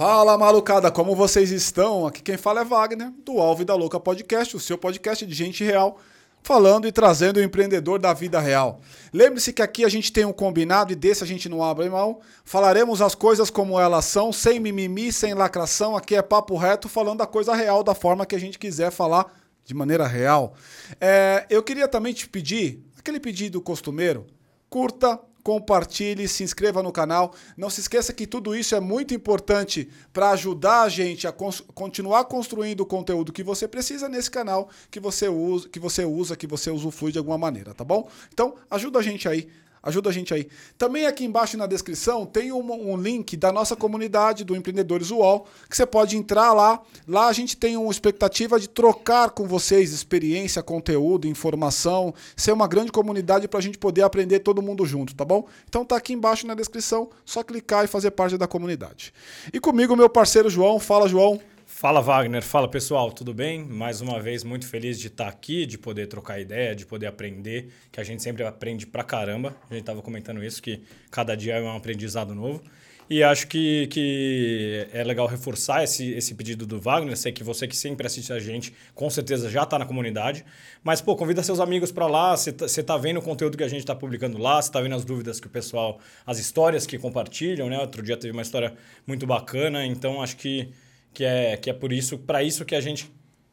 Fala malucada, como vocês estão? Aqui quem fala é Wagner, do Alvo e da Louca Podcast, o seu podcast de gente real, falando e trazendo o empreendedor da vida real. Lembre-se que aqui a gente tem um combinado e desse a gente não abre mão. Falaremos as coisas como elas são, sem mimimi, sem lacração. Aqui é papo reto, falando a coisa real da forma que a gente quiser falar de maneira real. É, eu queria também te pedir, aquele pedido costumeiro, curta, compartilhe, se inscreva no canal. Não se esqueça que tudo isso é muito importante para ajudar a gente a continuar construindo o conteúdo que você precisa nesse canal, que você usa, que você usa, que você usufrui de alguma maneira, tá bom? Então, ajuda a gente aí. Ajuda a gente aí. Também aqui embaixo na descrição tem um, um, link da nossa comunidade do Empreendedores UOL, que você pode entrar lá. Lá a gente tem uma expectativa de trocar com vocês experiência, conteúdo, informação, ser uma grande comunidade para a gente poder aprender todo mundo junto, tá bom? Então tá aqui embaixo na descrição, só clicar e fazer parte da comunidade. E comigo, meu parceiro João. Fala, João. Fala Wagner, fala pessoal, tudo bem? Mais uma vez, muito feliz de estar aqui, de poder trocar ideia, de poder aprender, que a gente sempre aprende pra caramba. A gente estava comentando isso, que cada dia é um aprendizado novo. E acho que, que é legal reforçar esse, esse pedido do Wagner. Sei que você que sempre assiste a gente, com certeza já está na comunidade. Mas, pô, convida seus amigos para lá. Você tá, tá vendo o conteúdo que a gente está publicando lá, você está vendo as dúvidas que o pessoal, as histórias que compartilham, né? Outro dia teve uma história muito bacana, então acho que que é, que é por isso, para isso que a gente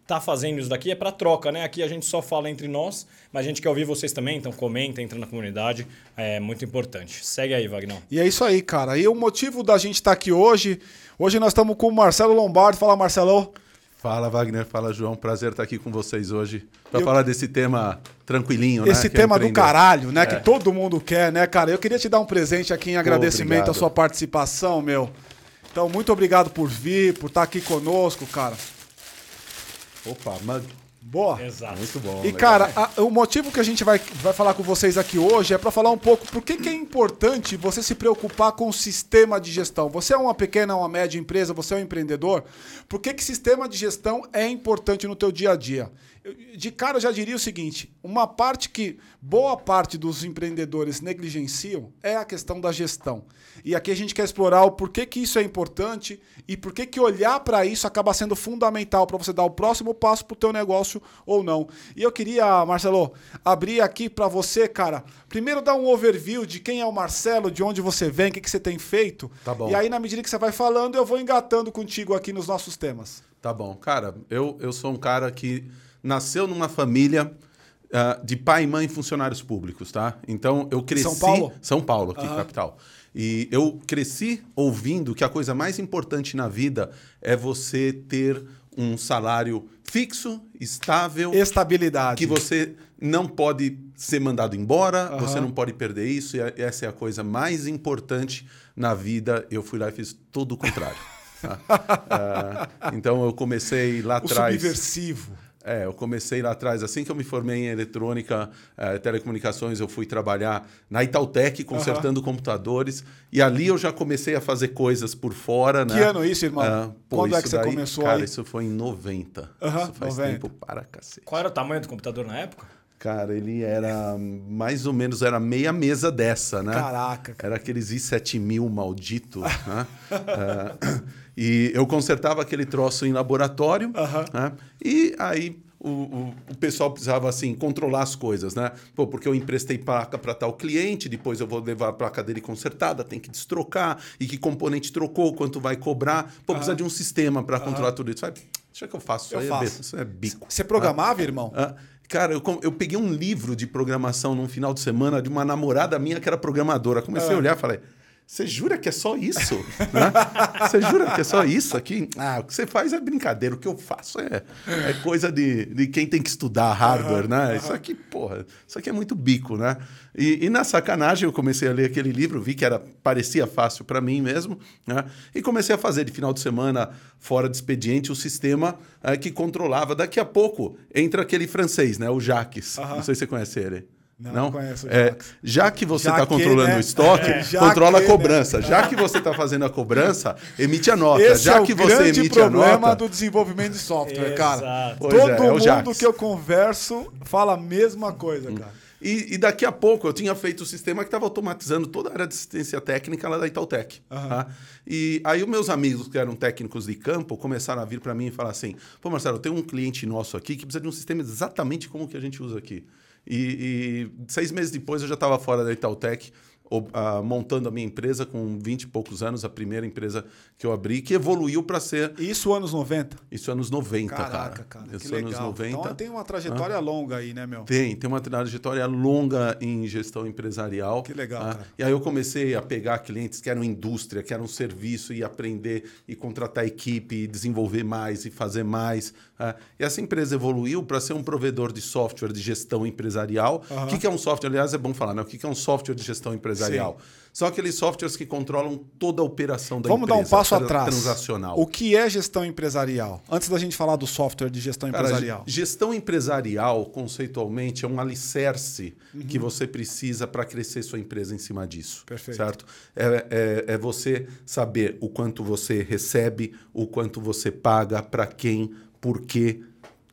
tá fazendo isso daqui é para troca, né? Aqui a gente só fala entre nós, mas a gente quer ouvir vocês também, então comenta, entra na comunidade, é muito importante. Segue aí, Wagner. E é isso aí, cara. E o motivo da gente estar tá aqui hoje, hoje nós estamos com o Marcelo Lombardi. Fala, Marcelo. Fala, Wagner. Fala, João. Prazer estar aqui com vocês hoje para eu... falar desse tema tranquilinho, Esse né? Esse tema é do caralho, né? É. Que todo mundo quer, né, cara? Eu queria te dar um presente aqui em agradecimento à sua participação, meu. Então, muito obrigado por vir, por estar aqui conosco, cara. Opa, mano. Boa. Exato. Muito bom. E, legal. cara, a, o motivo que a gente vai, vai falar com vocês aqui hoje é para falar um pouco por que, que é importante você se preocupar com o sistema de gestão. Você é uma pequena ou uma média empresa, você é um empreendedor. Por que, que sistema de gestão é importante no teu dia a dia? De cara eu já diria o seguinte: uma parte que boa parte dos empreendedores negligenciam é a questão da gestão. E aqui a gente quer explorar o porquê que isso é importante e por que que olhar para isso acaba sendo fundamental para você dar o próximo passo para o teu negócio ou não. E eu queria, Marcelo, abrir aqui para você, cara. Primeiro dar um overview de quem é o Marcelo, de onde você vem, o que, que você tem feito. Tá bom. E aí, na medida que você vai falando, eu vou engatando contigo aqui nos nossos temas. Tá bom. Cara, eu, eu sou um cara que nasceu numa família uh, de pai e mãe funcionários públicos, tá? Então eu cresci. São Paulo? São Paulo, aqui, uhum. capital. E eu cresci ouvindo que a coisa mais importante na vida é você ter um salário fixo, estável. Estabilidade. Que você não pode ser mandado embora, uhum. você não pode perder isso. E essa é a coisa mais importante na vida. Eu fui lá e fiz tudo o contrário. uh, então eu comecei lá atrás. Subversivo. É, eu comecei lá atrás, assim que eu me formei em eletrônica, eh, telecomunicações, eu fui trabalhar na Itautec, consertando uhum. computadores. E ali eu já comecei a fazer coisas por fora. Que né? ano isso, irmão? Ah, pô, Quando é que você daí, começou Cara, aí? isso foi em 90. Uhum, isso faz 90. tempo para cacete. Qual era o tamanho do computador na época? Cara, ele era mais ou menos, era meia mesa dessa, né? Caraca. Cara. Era aqueles i7000 maldito, né? uh, e eu consertava aquele troço em laboratório, uhum. né? E aí o, o, o, pessoal precisava assim controlar as coisas, né? Pô, porque eu emprestei placa para tal cliente, depois eu vou levar a placa dele consertada, tem que destrocar, e que componente trocou, quanto vai cobrar. Pô, precisa de um sistema para controlar tudo isso. Vai, deixa que eu faço. Eu isso, faço. É, isso é bico. Você programava, ah, irmão? Ah, Cara, eu, eu peguei um livro de programação num final de semana de uma namorada minha que era programadora. Comecei ah. a olhar e falei. Você jura que é só isso? né? Você jura que é só isso aqui? Ah, o que você faz é brincadeira, o que eu faço é, é coisa de, de quem tem que estudar hardware, uhum, né? Uhum. Isso aqui, porra, isso aqui é muito bico, né? E, e, na sacanagem eu comecei a ler aquele livro, vi que era parecia fácil para mim mesmo, né? E comecei a fazer de final de semana, fora de expediente, o sistema é, que controlava. Daqui a pouco entra aquele francês, né? O Jaques. Uhum. Não sei se você conhece ele. Não, não, conheço o é, Já que você está controlando né? o estoque, é, controla que, a cobrança. Né? Já que você está fazendo a cobrança, emite a nota. Esse já é que o você grande emite problema a nota. do desenvolvimento de software, cara. Todo é, é mundo que eu converso fala a mesma coisa, cara. E, e, daqui a pouco eu tinha feito o sistema que estava automatizando toda a área de assistência técnica lá da Itautec. Uhum. Tá? E aí os meus amigos, que eram técnicos de campo, começaram a vir para mim e falar assim: pô, Marcelo, tem um cliente nosso aqui que precisa de um sistema exatamente como o que a gente usa aqui. E, e seis meses depois eu já estava fora da Itautec uh, montando a minha empresa com 20 e poucos anos, a primeira empresa que eu abri, que evoluiu para ser. Isso anos 90? Isso anos 90, Caraca, cara. cara Isso anos legal. 90. Então tem uma trajetória ah. longa aí, né, meu? Tem, tem uma trajetória longa em gestão empresarial. Que legal, ah, cara. E aí eu comecei a pegar clientes que eram indústria, que eram serviço, e aprender e contratar equipe, e desenvolver mais e fazer mais. Ah, e essa empresa evoluiu para ser um provedor de software de gestão empresarial. O que, que, é um software? Aliás, é bom falar, né? O que, que é um software de gestão empresarial? Sim. São aqueles softwares que controlam toda a operação da Vamos empresa. Vamos dar um passo atrás. Transacional. O que é gestão empresarial? Antes da gente falar do software de gestão Cara, empresarial. Gestão empresarial, conceitualmente, é um alicerce uhum. que você precisa para crescer sua empresa em cima disso. Perfeito. Certo? É, é, é você saber o quanto você recebe, o quanto você paga, para quem, por quê,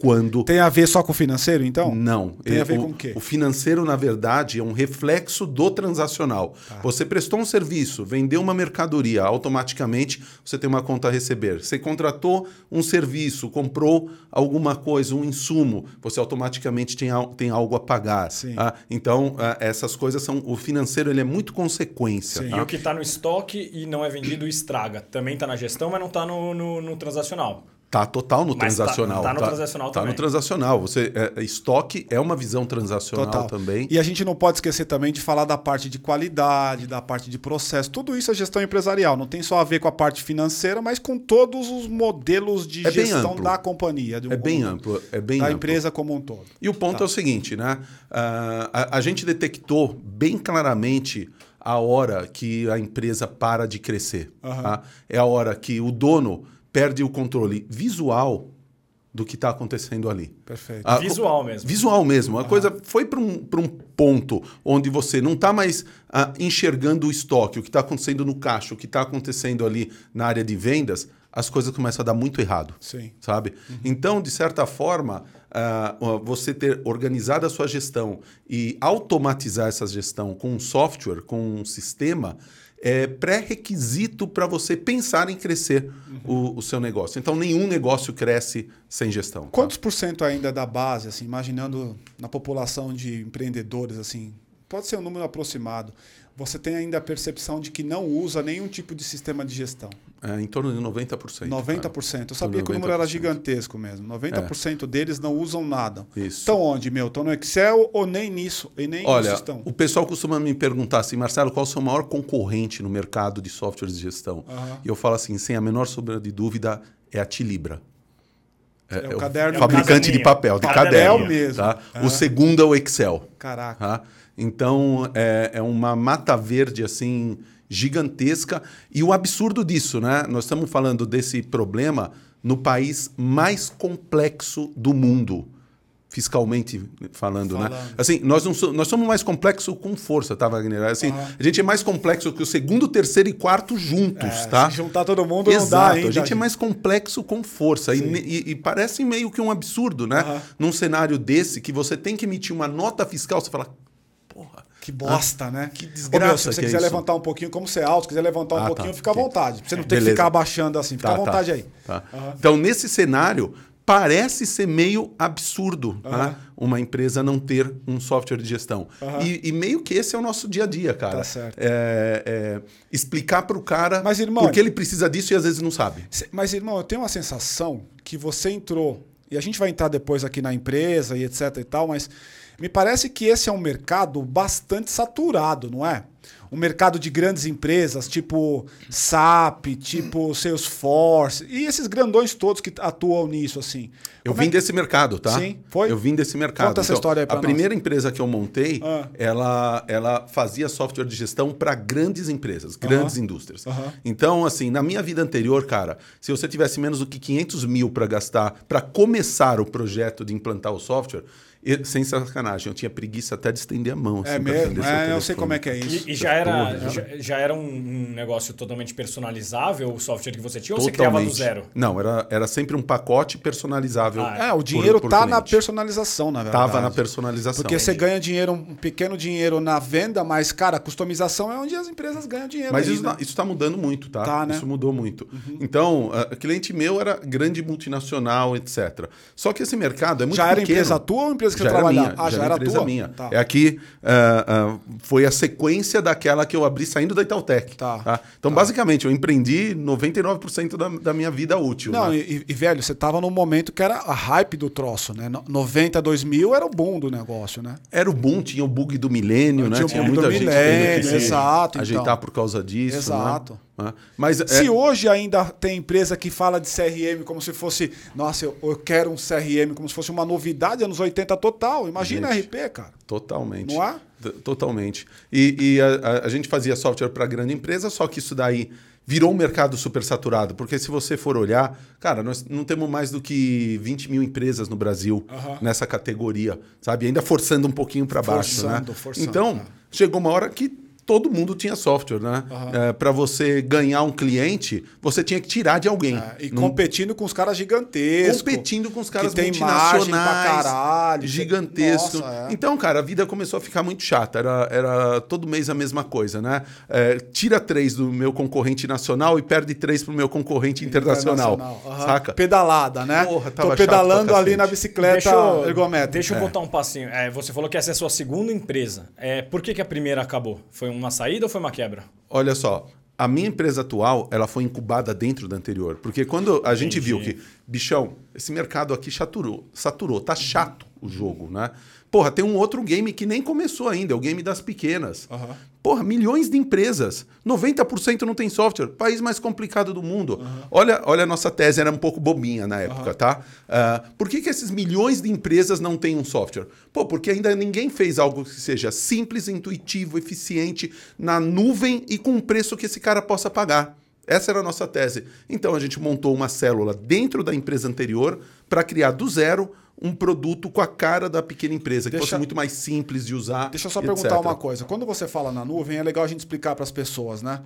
quando. Tem a ver só com o financeiro, então? Não. Tem a ver o, com o quê? O financeiro, na verdade, é um reflexo do transacional. Tá. Você prestou um serviço, vendeu uma mercadoria, automaticamente você tem uma conta a receber. Você contratou um serviço, comprou alguma coisa, um insumo, você automaticamente tem, tem algo a pagar. Sim. Tá? Então, ah, essas coisas são. O financeiro ele é muito consequência. Sim. Tá? E o que está no estoque e não é vendido estraga. Também está na gestão, mas não está no, no, no transacional. Tá total no Mas transacional. Tá, tá no tá, transacional tá também. no transacional. Você, é, estoque é uma visão transacional total. também. E a gente não pode esquecer também de falar da parte de qualidade, da parte de processo. Tudo isso é gestão empresarial. Não tem só a ver com a parte financeira, mas com todos os modelos de é gestão da companhia. Um é bem amplo. É bem da amplo. empresa como um todo. E o ponto tá. é o seguinte, né? Uh, a, a gente detectou bem claramente a hora que a empresa para de crescer. Uhum. Tá? É a hora que o dono perde o controle visual do que está acontecendo ali. Perfeito. Ah, visual mesmo. Visual mesmo. A uhum. coisa foi para um, um ponto onde você não está mais ah, enxergando o estoque, o que está acontecendo no caixa, o que está acontecendo ali na área de vendas, as coisas começam a dar muito errado. Sim. Sabe? Uhum. Então, de certa forma, uh, você ter organizado a sua gestão e automatizar essa gestão com um software, com um sistema, é pré-requisito para você pensar em crescer uhum. o, o, seu negócio. Então, nenhum negócio cresce sem gestão. Tá? Quantos por cento ainda da base, assim, imaginando na população de empreendedores, assim, pode ser um número aproximado, você tem ainda a percepção de que não usa nenhum tipo de sistema de gestão. É, em torno de 90%. 90%. Cara. Eu sabia que o número era gigantesco mesmo. 90% é. deles não usam nada. Isso. Estão onde, meu? Estão no Excel ou nem nisso? E nem Olha, estão? o pessoal costuma me perguntar assim, Marcelo, qual é o seu maior concorrente no mercado de softwares de gestão? Uhum. E eu falo assim, sem a menor sombra de dúvida, é a Tilibra. É, é, o caderno. fabricante de papel, de caderno. É mesmo. Tá? Uhum. O segundo é o Excel. Caraca. Tá? Então, é, é uma mata verde, assim, gigantesca. E o absurdo disso, né? Nós estamos falando desse problema no país mais complexo do mundo, fiscalmente falando, falando. né? Assim, nós, não so, nós somos mais complexos com força, tá, Wagner? Assim, uhum. A gente é mais complexo que o segundo, terceiro e quarto juntos, é, tá? Se juntar todo mundo Exato, não dá ainda. A gente é mais complexo com força. E, e, e, parece meio que um absurdo, né? Num cenário desse, que você tem que emitir uma nota fiscal, você fala, porra. Que bosta, ah, né? Que desgraça. Meu, se você que quiser é levantar um pouquinho, como você é alto, se quiser levantar um ah, pouquinho, tá. fica à vontade. Você não ter Beleza. que ficar abaixando assim. Fica tá, à vontade tá. aí. Tá. Uhum. Então, nesse cenário, parece ser meio absurdo uhum. uma empresa não ter um software de gestão. Uhum. E, e, meio que esse é o nosso dia a dia, cara. Tá certo. É, é, explicar para o cara Mas, irmão, porque ele precisa disso e às vezes não sabe. Mas, irmão, eu tenho uma sensação que você entrou, e a gente vai entrar depois aqui na empresa e etc e tal, mas me parece que esse é um mercado bastante saturado, não é? Um mercado de grandes empresas, tipo SAP, tipo Salesforce, e esses grandões todos que atuam nisso, assim. Eu Como vim é? desse mercado, tá? Sim, foi? Eu vim desse mercado. Conta essa história aí pra A nós. primeira empresa que eu montei, Ah. ela, ela fazia software de gestão para grandes empresas, grandes indústrias. Aham. Então, assim, na minha vida anterior, cara, se você tivesse menos do que 500 mil para gastar para começar o projeto de implantar o software, E, sem sacanagem, eu tinha preguiça até de estender a mão. É assim, pra mesmo? É, eu sei como é que é isso. E, e já era, já, já era um, negócio totalmente personalizável o software que você tinha ou você criava do Totalmente. zero? Não, era, era sempre um pacote personalizável. Ah, É, o dinheiro por tá na personalização, na verdade. Tava na personalização. Porque você ganha dinheiro, um pequeno dinheiro na venda, mas, cara, a customização é onde as empresas ganham dinheiro. Mas aí, isso, né? tá- isso tá mudando muito, tá? Tá, né? Isso mudou muito. Então, a- cliente meu era grande multinacional, etc. Só que esse mercado é muito Já era pequeno. empresa tua ou empresa que já era trabalhava? minha, Ah, já, era empresa tua? minha. Tá. É aqui, ah, ah, foi a sequência daquela que eu abri saindo da Itautec. Tá. Então, basicamente, eu empreendi 99% da, da minha vida útil. Não, né? e, e, velho, você tava num momento que era a hype do troço, né? No- 90, 2000 era o boom do negócio, né? Era o boom, tinha o bug do milênio, né? Tinha Tinha muita gente milênio, que exato, ajeitar então. por causa disso. Exato. Né? Mas é- Se hoje ainda tem empresa que fala de CRM como se fosse, nossa, eu, eu quero um CRM como se fosse uma novidade anos 80 total. Imagina Gente. RP, cara. Totalmente. Não é? T- Totalmente. E, e a, a- a gente fazia software para grande empresa, só que isso daí virou um mercado super saturado. Porque se você for olhar, cara, nós não temos mais do que 20 mil empresas no Brasil nessa categoria, sabe? Ainda forçando um pouquinho para baixo, né? Forçando, forçando, então, tá. chegou uma hora que todo mundo tinha software, né? para você ganhar um cliente, você tinha que tirar de alguém. É, e Não- competindo com os caras gigantescos. competindo com os caras que tem margem pra multinacionais, caralho. gigantesco. Nossa, é. Então, cara, a vida começou a ficar muito chata. Era, era todo mês a mesma coisa, né? É, tira três do meu concorrente nacional e perde três pro meu concorrente internacional. Aham. Saca? Pedalada, né? Porra, Tô tava chato pedalando ali na bicicleta Deixa eu, ergométrica. deixa eu voltar um passinho. É, você falou que essa é a sua segunda empresa. É, por que, que a primeira acabou? Foi uma saída ou foi uma quebra? Olha só, a minha empresa atual, ela foi incubada dentro da anterior. Porque quando a gente viu que, bichão, esse mercado aqui saturou, saturou, tá chato o jogo, né? Porra, tem um outro game que nem começou ainda, é o game das pequenas. Aham. Porra, milhões de empresas. 90% não tem software. País mais complicado do mundo. Olha, olha a nossa tese, era um pouco bobinha na época, tá? Ah, por que, que esses milhões de empresas não têm um software? Pô, porque ainda ninguém fez algo que seja simples, intuitivo, eficiente, na nuvem e com um preço que esse cara possa pagar. Essa era a nossa tese. Então a gente montou uma célula dentro da empresa anterior para criar do zero um produto com a cara da pequena empresa, que Deixa- fosse muito mais simples de usar. Deixa eu só perguntar etc. uma coisa. Quando você fala na nuvem, é legal a gente explicar para as pessoas, né?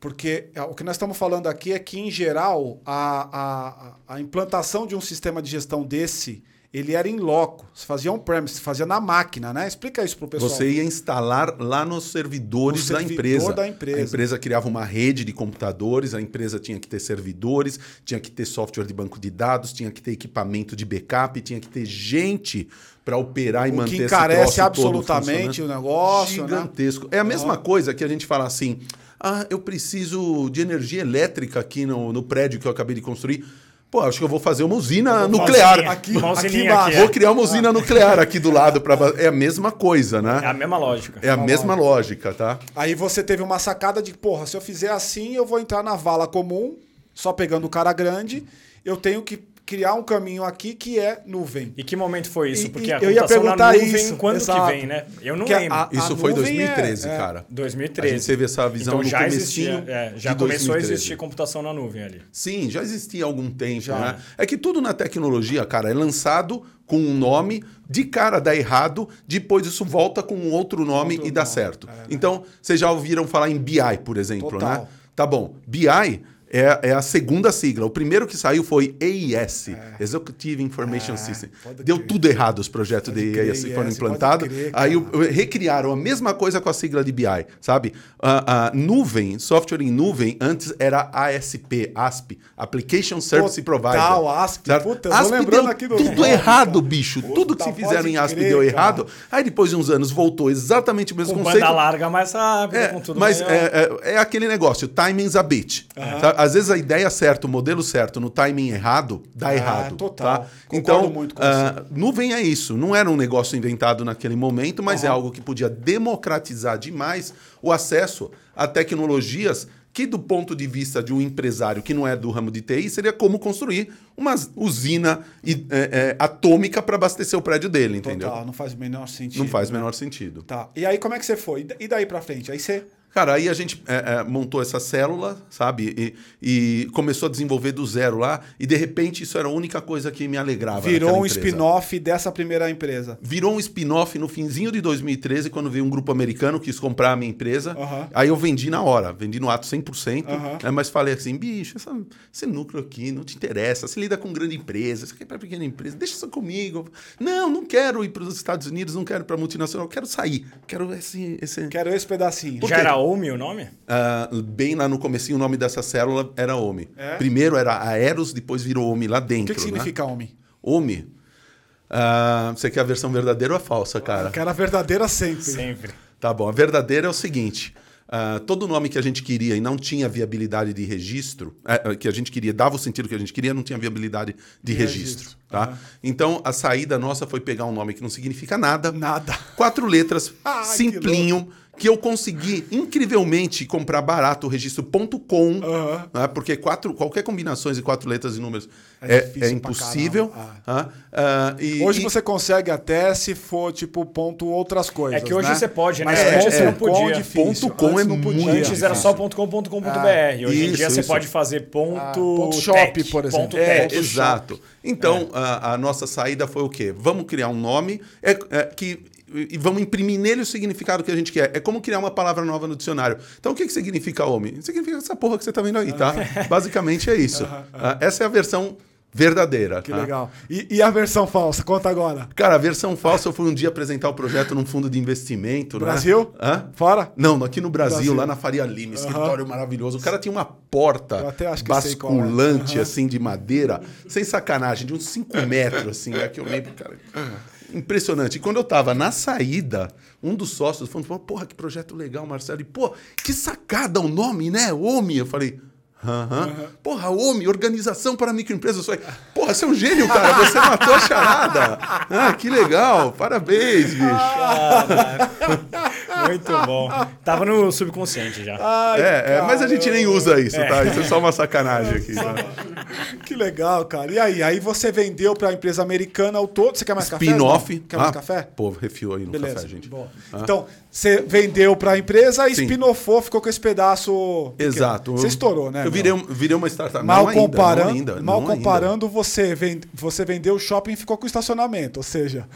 Porque é, o que nós estamos falando aqui é que, em geral, a, a, a implantação de um sistema de gestão desse, ele era em loco. Se fazia on-premise, se fazia na máquina, né? Explica isso para o pessoal. Você ia instalar lá nos servidores No da servidor empresa. da empresa. A empresa criava uma rede de computadores, a empresa tinha que ter servidores, tinha que ter software de banco de dados, tinha que ter equipamento de backup, tinha que ter gente para operar e O manter que encarece absolutamente o negócio, né? Gigantesco. É a mesma coisa que a gente fala assim: ah, eu preciso de energia elétrica aqui no, no prédio que eu acabei de construir. Pô, acho que eu vou fazer uma usina Uma nuclear. usininha, Aqui- uma aqui aqui, é. Vou criar uma usina nuclear aqui do lado. Pra... É a mesma coisa, É né? a mesma lógica. É a mesma lógica, tá? Aí você teve uma sacada de, porra, se eu fizer assim, eu vou entrar na vala comum, só pegando o cara grande, eu tenho que criar um caminho aqui que é nuvem. E que momento foi isso? E- Porque e a eu ia computação na perguntar nuvem, isso, quando exato. que vem, né? Eu não Que a- lembro. a- Isso foi nuvem 2013, é- é- cara. 2013. A gente teve essa visão então no já existia, é, já de começou 2013. a existir computação na nuvem ali. Sim, já existia há algum tempo, Já. né? É que tudo na tecnologia, cara, é lançado com um nome, de cara dá errado, depois isso volta com um outro nome Outro e dá nome, certo. é, né? Então, vocês já ouviram falar em BI, por exemplo, Total. né? Tá bom. BI é, é a segunda sigla. O primeiro que saiu foi AES, Executive Information É, System. Deu crer. tudo errado os projetos Pode de AES que foram pode implantados. Aí recriaram a mesma coisa com a sigla de BI, sabe? A, a nuvem, software em nuvem, antes era ASP, ASP, Application Service Provider. Total, ASP. certo? Puta, ASP deu aqui do tudo nome, errado, cara. bicho. Puta, tudo que se fizeram em ASP crer, deu cara. errado. Aí depois de uns anos voltou exatamente o mesmo Com conceito. banda larga mais rápida, É, com tudo mas é, é, é aquele negócio, timing's a bitch. Sabe? Às vezes a ideia certa, o modelo certo, no timing errado, dá Ah, errado. total. Tá? Concordo Então, muito com ah, nuvem é isso. Não era um negócio inventado naquele momento, mas é algo que podia democratizar demais o acesso a tecnologias que, do ponto de vista de um empresário que não é do ramo de TI, seria como construir uma usina é, é, atômica para abastecer o prédio dele, entendeu? Total, não faz o menor sentido. Não faz o né? menor sentido. Tá. E aí como é que você foi? E da- daí pra frente? Aí você Cara, aí a gente é, é, montou essa célula, sabe? E, e, começou a desenvolver do zero lá. E de repente isso era a única coisa que me alegrava. Virou um spin-off dessa primeira empresa. Virou um spin-off no finzinho de 2013, quando veio um grupo americano que quis comprar a minha empresa. Uhum. Aí eu vendi na hora, vendi no ato 100%. Uhum. Né? Mas falei assim: bicho, essa, esse núcleo aqui não te interessa. Você lida com grande empresa, você quer ir para pequena empresa, deixa isso comigo. Não, não quero ir para os Estados Unidos, não quero ir para multinacional, quero sair. Quero esse. esse... Quero esse pedacinho. Era OMI o nome? Uh, bem lá no comecinho, o nome dessa célula era OMI. É? Primeiro era Aeros, depois virou OMI lá dentro. O que, que né? significa OMI? OMI? Uh, você quer a versão verdadeira ou a falsa, cara? Eu quero a verdadeira sempre. Sempre. Tá bom. A verdadeira é o seguinte. Uh, todo nome que a gente queria e não tinha viabilidade de registro, uh, que a gente queria, dava o sentido que a gente queria, não tinha viabilidade de, de registro. registro. Tá? Uhum. Então a saída nossa foi pegar um nome que não significa nada. Nada. Quatro letras, ah, simplinho que eu consegui incrivelmente comprar barato o registro.com, uhum. né, porque quatro, qualquer combinações de quatro letras e números é, é, é impossível. Ah. Uh, e, hoje e... você consegue até se for tipo ponto outras coisas. É que hoje né? você pode, né? Mas é, antes é, você não podia. Ponto com é não podia. Antes era só ponto .com, ponto .com, ponto .br. Hoje isso, em dia você pode fazer ponto, ah, ponto shop, tech, por exemplo. Ponto é, tech, exato. Então, a, a, nossa saída foi o quê? Vamos criar um nome é, é que e vamos imprimir nele o significado que a gente quer. É como criar uma palavra nova no dicionário. Então, o que, que significa homem? Significa essa porra que você está vendo aí, tá? Basicamente é isso. Ah, essa é a versão verdadeira. Que tá? legal. E, e, a versão falsa? Conta agora. Cara, a versão falsa eu fui um dia apresentar o projeto num fundo de investimento. Né? Brasil? Né? Hã? Fora? Não, aqui no Brasil, Brasil. lá na Faria Lima, escritório maravilhoso. O cara tinha uma porta basculante, é. assim, de madeira, sem sacanagem, de uns 5 metros, assim, é que eu lembro, cara. Impressionante. E quando eu tava na saída, um dos sócios falou: porra, que projeto legal, Marcelo. E, pô, que sacada o nome, né? OMI. Eu falei. Uhum. Uhum. Porra, OMI, Organização para Microempresas. Porra, você é um gênio, cara. Você matou a charada. Ah, que legal. Parabéns, bicho. Muito bom. Tava no subconsciente já. Ai, é, é, mas a gente nem usa isso, é. tá? Isso é só uma sacanagem aqui. Tá? Que legal, cara. E aí? Aí você vendeu para a empresa americana o todo. Você quer mais café? Spin-off. Quer mais ah, café? Pô, refil aí no Beleza. café, gente. Ah. Então, você vendeu para a empresa e spin-offou, ficou com esse pedaço. Exato. Você estourou, né? Eu virei, virei uma startup. Mal não comparando, ainda, ainda, mal comparando ainda. Você, vende, você vendeu o shopping e ficou com o estacionamento. Ou seja,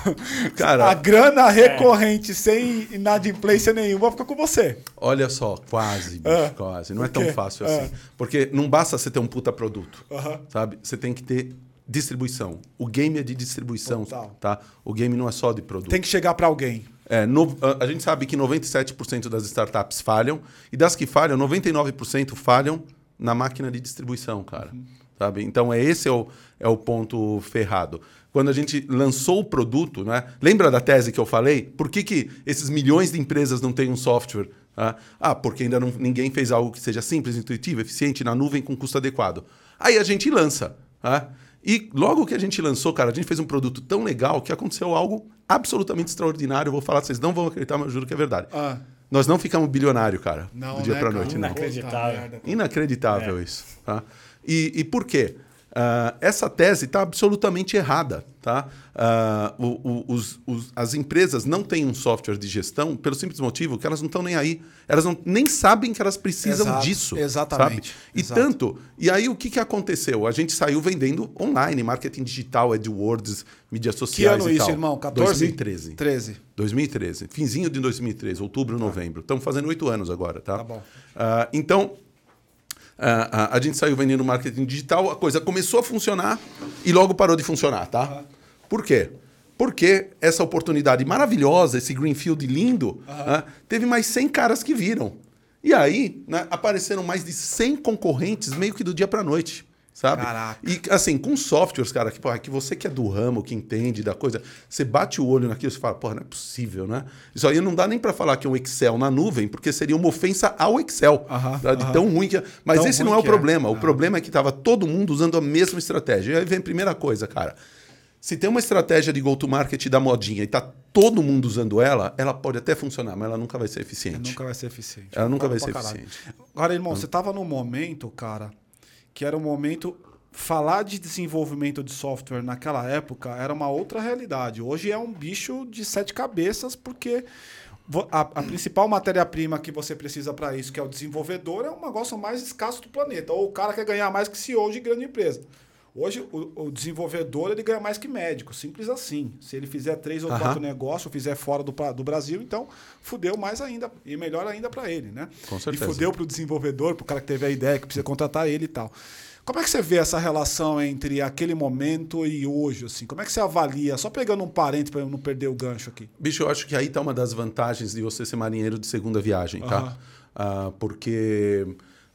Cara, a grana recorrente é. sem inadimplência nenhuma fica com você. Olha só, quase, bicho, é. quase. Não é tão fácil é. assim. Porque não basta você ter um puta produto, uh -huh. sabe? Você tem que ter distribuição. O game é de distribuição, Total. tá? O game não é só de produto. Tem que chegar para alguém. É, no, a, gente sabe que 97% das startups falham e das que falham, 99% falham na máquina de distribuição, cara. Uhum. Sabe? Então, é esse é o, é o ponto ferrado. Quando a gente lançou o produto, né? lembra da tese que eu falei? Por que, que esses milhões de empresas não têm um software? Tá? Ah, porque ainda não, ninguém fez algo que seja simples, intuitivo, eficiente, na nuvem, com custo adequado. Aí a gente lança. Tá? E logo que a gente lançou, cara, a gente fez um produto tão legal que aconteceu algo absolutamente extraordinário. Eu vou falar, vocês não vão acreditar, mas eu juro que é verdade. Ah. Nós não ficamos bilionário, cara, não, do dia né, para noite. Inacreditável. Não. Inacreditável é. isso. Tá? E, e por quê? Uh, essa tese está absolutamente errada. Tá? Uh, o, o, os, os, as empresas não têm um software de gestão pelo simples motivo que elas não estão nem aí. Elas não, nem sabem que elas precisam Exato, disso. Exatamente. Sabe? E Exato. tanto. E aí o que, que aconteceu? A gente saiu vendendo online, marketing digital, AdWords, mídias sociais. Que ano e isso, tal. irmão? 14? 2013. 13. 2013. Finzinho de 2013, outubro, tá. novembro. Estamos fazendo oito anos agora, tá? Tá bom. Uh, então a, a, a, gente saiu vendendo marketing digital, a coisa começou a funcionar e logo parou de funcionar, tá? Uhum. Por quê? Porque essa oportunidade maravilhosa, esse greenfield lindo, uhum. teve mais 100 caras que viram. E aí né, apareceram mais de 100 concorrentes meio que do dia para noite sabe? Caraca. E assim, com softwares, cara, que, porra, que você que é do ramo, que entende da coisa, você bate o olho naquilo e fala, porra, não é possível, né? Isso aí não dá nem para falar que é um Excel na nuvem, porque seria uma ofensa ao Excel. Uh -huh, tá? De uh -huh. tão ruim que é. Mas tão esse não é o problema. É. O -huh. problema é que tava todo mundo usando a mesma estratégia. E aí vem a primeira coisa, cara. Se tem uma estratégia de go-to-market da modinha e tá todo mundo usando ela, ela pode até funcionar, mas ela nunca vai ser eficiente. Ela nunca vai ser eficiente. Ela nunca vai ser eficiente. Agora, irmão, você tava num momento, cara, que era um momento falar de desenvolvimento de software naquela época era uma outra realidade. Hoje é um bicho de sete cabeças, porque a, a principal matéria-prima que você precisa para isso, que é o desenvolvedor, é um negócio mais escasso do planeta. Ou o cara quer ganhar mais que CEO de grande empresa. Hoje, o, o desenvolvedor ele ganha mais que médico, simples assim. Se ele fizer três ou Aham. quatro negócios, fizer fora do, do Brasil, então fudeu mais ainda. E melhor ainda para ele, né? Com E certeza. fudeu para o desenvolvedor, para o cara que teve a ideia, que precisa contratar ele e tal. Como é que você vê essa relação entre aquele momento e hoje? Assim? Como é que você avalia? Só pegando um parente para eu não perder o gancho aqui. Bicho, eu acho que aí tá uma das vantagens de você ser marinheiro de segunda viagem, tá? Aham. Ah, porque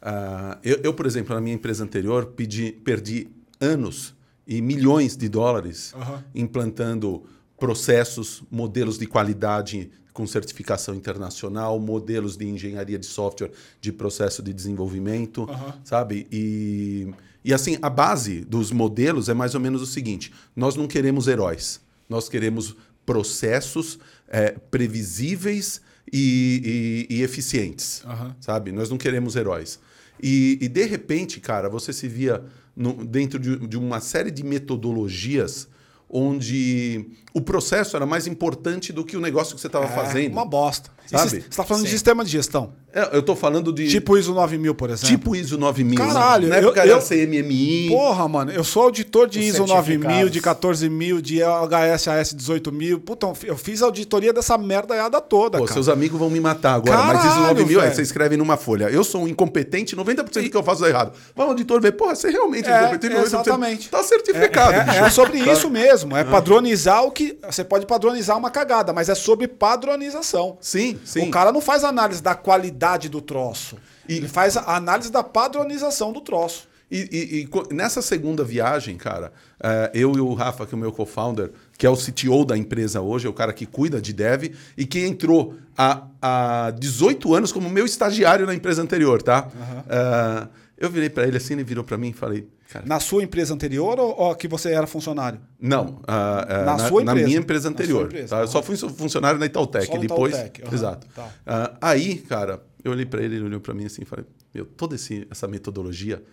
ah, eu, eu, por exemplo, na minha empresa anterior, pedi, perdi anos e milhões de dólares Aham. implantando processos, modelos de qualidade com certificação internacional, modelos de engenharia de software de processo de desenvolvimento, Aham. sabe? E, e assim, a base dos modelos é mais ou menos o seguinte: nós não queremos heróis, nós queremos processos é, previsíveis e, e- e eficientes, Aham. sabe? Nós não queremos heróis. E, e, de repente, cara, você se via no- dentro de, de uma série de metodologias onde o processo era mais importante do que o negócio que você estava É fazendo. uma bosta. Sabe? Você está falando de Sim. sistema de gestão. É, eu estou falando de Tipo ISO 9000, por exemplo. tipo ISO 9000. Caralho, na época eu- era eu- CMMI. Porra, mano, eu sou auditor de Os ISO 9000, de certificados. 14000, de HSAS 18000. Puta, eu fiz auditoria dessa merdaiada toda, Pô, cara. seus amigos vão me matar agora, mas ISO Caralho, 9000, aí velho. você escreve numa folha. Eu sou um incompetente, 90% do que eu faço é errado. Vai o auditor ver, porra, você realmente é, É, incompetente, 90%. exatamente. Tá certificado, É, é- bicho. é sobre isso mesmo. É padronizar o que. Você pode padronizar uma cagada, mas é sobre padronização. Sim, sim. O cara não faz análise da qualidade do troço. E- Ele faz a análise da padronização do troço. E, e- e nessa segunda viagem, cara, eh, eu e o Rafa, que é o meu co-founder, que é o CTO da empresa hoje, é o cara que cuida de dev e que entrou há, há 18 anos como meu estagiário na empresa anterior, tá? Eh, eu virei para ele assim, ele virou para mim e falei, cara, Na sua empresa anterior ou, ou que você era funcionário? não, ah, ah, Na na, sua na empresa. minha empresa Na sua anterior. empresa, tá? Eu só fui funcionário na Itautec. Só depois, Itautec, aham, exato. tá. Ah, aí, cara, eu olhei para ele, ele olhou para mim assim e falei, meu, toda esse, essa metodologia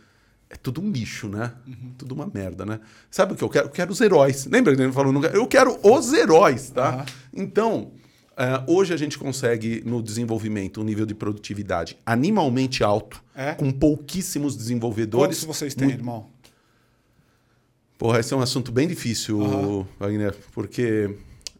é tudo um lixo, né? Uhum. Tudo uma merda, né? Sabe o que eu quero? Eu quero os heróis. Lembra que ele falou? nunca- Eu quero os heróis, tá? Aham. Então, ah, hoje a gente consegue, no desenvolvimento, um nível de produtividade animalmente alto, É? com pouquíssimos desenvolvedores. Quantos vocês têm, muito- irmão? Porra, esse é um assunto bem difícil, Aham. Wagner, porque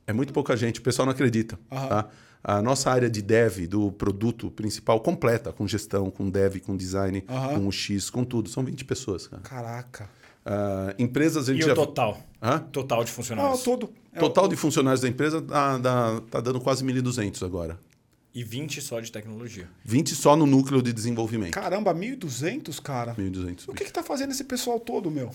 é muito pouca gente, o pessoal não acredita. Aham. Tá? A nossa área de dev do produto principal completa, com gestão, com dev, com design, Aham. com o X, com tudo, são 20 pessoas. Cara. Caraca. Ah, empresas a E gente o já. total? Hã? Total de funcionários. tudo. É Total o- de funcionários da empresa tá, dá- tá dando quase 1.200 agora. E 20 só de tecnologia. 20 só no núcleo de desenvolvimento. Caramba, 1.200, cara. 1.200. O que que tá fazendo esse pessoal todo, meu?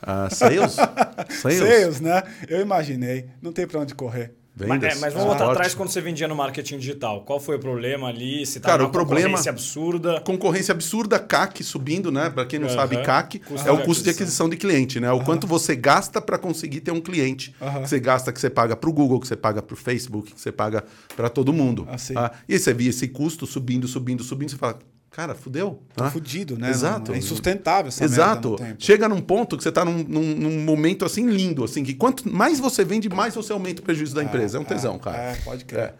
Ah, sales? sales? Sales, né? Eu imaginei. Não tem pra onde correr. Mas, Vendas? é, mas vamos Ah, voltar atrás quando você vendia no marketing digital. Qual foi o problema ali? Se Cara, o problema- concorrência absurda. Concorrência absurda, CAC subindo, né? Para quem não sabe, CAC Custo é o de custo de aquisição. aquisição de cliente, né? O quanto você gasta para conseguir ter um cliente. Você gasta, que você paga para o Google, que você paga para o Facebook, que você paga para todo mundo. Ah, tá? E aí você via esse custo subindo, subindo, subindo, você fala, cara, fudeu. Tô tá? fudido, né? Exato. É insustentável essa Exato. Chega num ponto que você está num, num- num momento assim lindo, assim, que quanto mais você vende, mais você aumenta o prejuízo da empresa. É um tesão, cara. É, pode crer.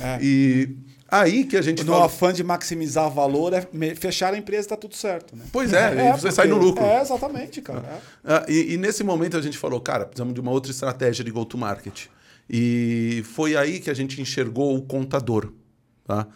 É. E aí que a gente No fala- afã de maximizar valor, é fechar a empresa e tá tudo certo, né? Pois é, e você sai no lucro. É, exatamente, cara. É. Ah, e, e nesse momento a gente falou, cara, precisamos de uma outra estratégia de go-to-market. E foi aí que a gente enxergou o contador. Tá?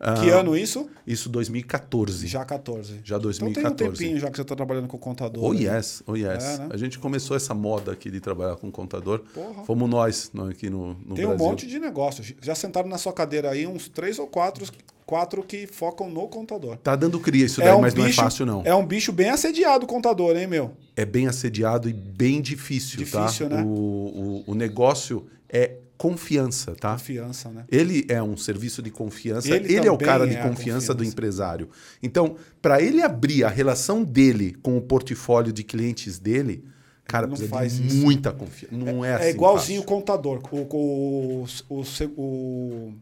Ah, Que ano isso? Isso 2014. Já 14. Já Então 2014. tem um tempinho já que você tá trabalhando com contador. Oh né? yes, oh yes. É, né? A gente começou essa moda aqui de trabalhar com contador. Porra. Fomos nós, nós aqui no, no Tem um Brasil. monte de negócios. Já sentaram na sua cadeira aí uns três ou quatro, quatro que focam no contador. Tá dando cria isso daí, mas não é fácil não. É um bicho bem assediado o contador, hein, meu? É bem assediado e bem difícil, Difícil, tá? né? O, o, o negócio é confiança, tá? Confiança, né? Ele é um serviço de confiança, Ele ele, é o cara de é a confiança, do confiança. empresário. Então, para ele abrir a relação dele com o portfólio de clientes dele, cara, Não precisa faz de isso. muita confiança. Não é, É, assim igualzinho o fácil. contador, o, o, o, o- o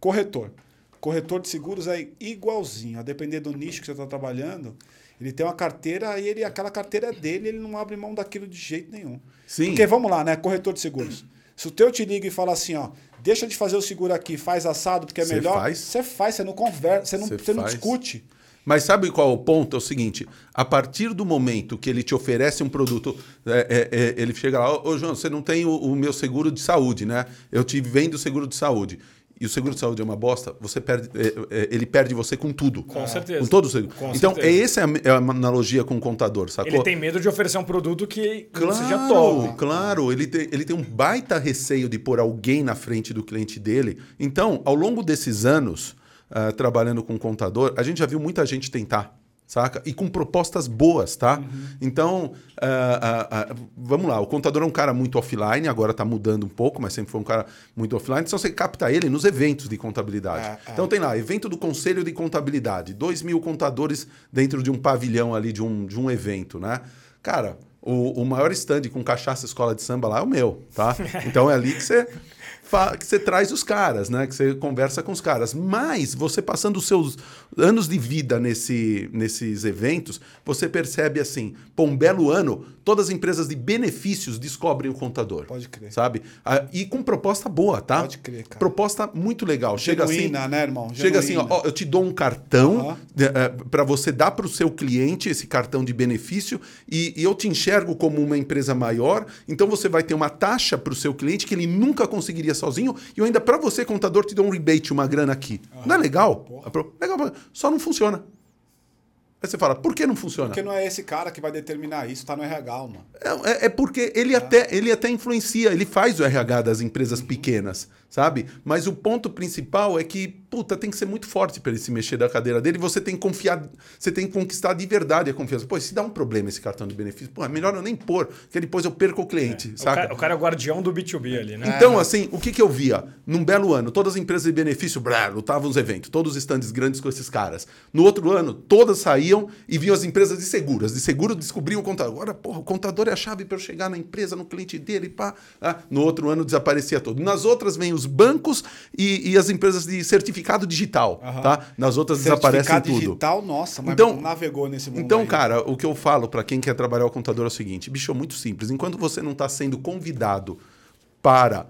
corretor. Corretor de seguros é igualzinho. A depender do nicho que você está trabalhando, ele tem uma carteira e ele, aquela carteira é dele, ele não abre mão daquilo de jeito nenhum. Sim. Porque vamos lá, né? Corretor de seguros. Se o teu te liga e fala assim, ó, deixa de fazer o seguro aqui, faz assado porque é Cê melhor, faz? você faz, você não conversa, você não, Cê não discute. Mas sabe qual é o ponto? É o seguinte: a partir do momento que ele te oferece um produto, é, é, é, ele chega lá, ô João, você não tem o, o meu seguro de saúde, né? Eu te vendo o seguro de saúde. E o seguro de saúde é uma bosta, você perde, é, é, ele perde você com tudo. Com certeza. Com todo o seguro. Com então, certeza. é essa é a, é a analogia com o contador, sacou? Ele tem medo de oferecer um produto que Claro, seja top. claro. Ele tem, ele tem um baita receio de pôr alguém na frente do cliente dele. Então, ao longo desses anos, ah, trabalhando com contador, a gente já viu muita gente tentar, saca? E com propostas boas, tá? Então, ah, ah, ah, vamos lá. O contador é um cara muito offline, agora está mudando um pouco, mas sempre foi um cara muito offline. Então, você capta ele nos eventos de contabilidade. É, é. Então, tem lá, evento do Conselho de Contabilidade. Dois mil contadores dentro de um pavilhão ali, de um, de um evento, né? Cara, o, o maior stand com cachaça escola de samba lá é o meu, tá? Então é ali que você que você traz os caras, né? Que você conversa com os caras. Mas você passando os seus anos de vida nesse, nesses eventos, você percebe assim, pô, um belo ano, todas as empresas de benefícios descobrem o contador. Pode crer. Sabe? Ah, e com proposta boa, tá? Pode crer, cara. Proposta muito legal. Chega assim, Genuína, né, irmão? Chega assim, ó, Genuína. ó, eu te dou um cartão Aham. para você dar para o seu cliente esse cartão de benefício e, e eu te enxergo como uma empresa maior, então você vai ter uma taxa para o seu cliente que ele nunca conseguiria sozinho e eu ainda para você, contador, te dou um rebate, uma grana aqui. Não é legal? Legal, só não funciona. Aí você fala, por que não funciona? Porque não é esse cara que vai determinar isso, tá no RH, mano. É, é- é porque ele, até, ele até influencia, ele faz o RH das empresas pequenas, sabe? Mas o ponto principal é que, puta, tem que ser muito forte para ele se mexer da cadeira dele. Você tem que confiar, você tem que conquistar de verdade a confiança. Pô, se dá um problema esse cartão de benefício, pô, é melhor eu nem pôr, porque depois eu perco o cliente, O saca? cara, o cara é o guardião do B2B ali, né? Então, assim, o que, que eu via? Num belo ano, todas as empresas de benefício, blá, lutavam os eventos, todos os estandes grandes com esses caras. No outro ano, todas saíam e vinham as empresas de seguros. De seguro descobriam o contador. Agora, porra, o contador é a chave para eu chegar na empresa, no cliente dele, pá. Ah, no outro ano desaparecia todo. Nas outras vêm os bancos e, e as empresas de certificado digital, Aham. tá? Nas outras desaparecem Certificado tudo. digital, nossa, mas Então- navegou nesse mundo Então, aí. cara, o que eu falo para quem quer trabalhar o contador é o seguinte: bicho, é muito simples. Enquanto você não está sendo convidado para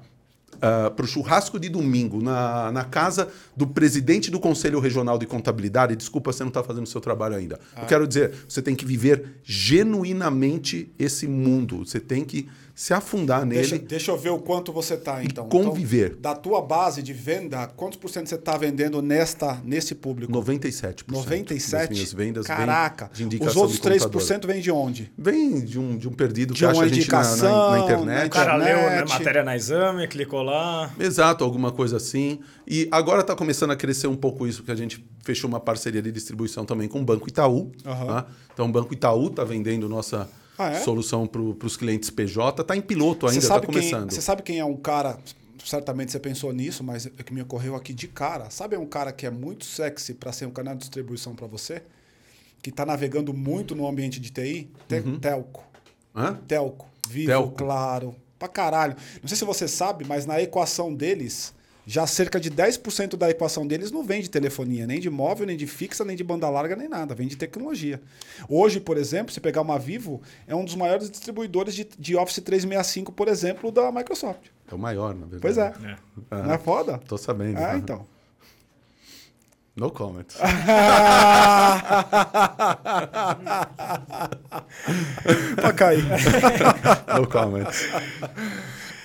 para o churrasco de domingo na, na casa do presidente do Conselho Regional de Contabilidade, desculpa, você não está fazendo o seu trabalho ainda. Ah. Eu quero dizer, você tem que viver genuinamente esse mundo. Você tem que se afundar nele. Deixa, deixa eu ver o quanto você tá, então. conviver. Então, da tua base de venda, quantos por cento você tá vendendo nesta, nesse público? 97%. 97? das minhas vendas vem Caraca. de indicação Os outros de contador. 3% vem de onde? Vem de um, de um perdido De que acha uma a gente na- na, indicação, na na internet. O cara leu a internet. matéria na exame, clicou lá. Exato, alguma coisa assim. E agora está começando a crescer um pouco isso, porque a gente fechou uma parceria de distribuição também com o Banco Itaú. Aham. tá? Então o Banco Itaú está vendendo nossa Ah, é? solução para os clientes PJ. Está em piloto ainda, Você está sabe, quem, começando. você sabe quem é um cara, certamente você pensou nisso, mas é que me ocorreu aqui de cara. Sabe um cara que é muito sexy para ser um canal de distribuição para você? Que está navegando muito no ambiente de TI? Te- Telco. Hã? Telco. Vivo, Telco. claro. Pra caralho. Não sei se você sabe, mas na equação deles, já cerca de 10% da equação deles não vem de telefonia, nem de móvel, nem de fixa, nem de banda larga, nem nada. Vem de tecnologia. Hoje, por exemplo, se pegar uma Vivo, é um dos maiores distribuidores de, de Office 365, por exemplo, da Microsoft. É o maior, na verdade. Pois é. É. Não é foda? Tô sabendo. É, né? então. No comment. pra cair. no comment.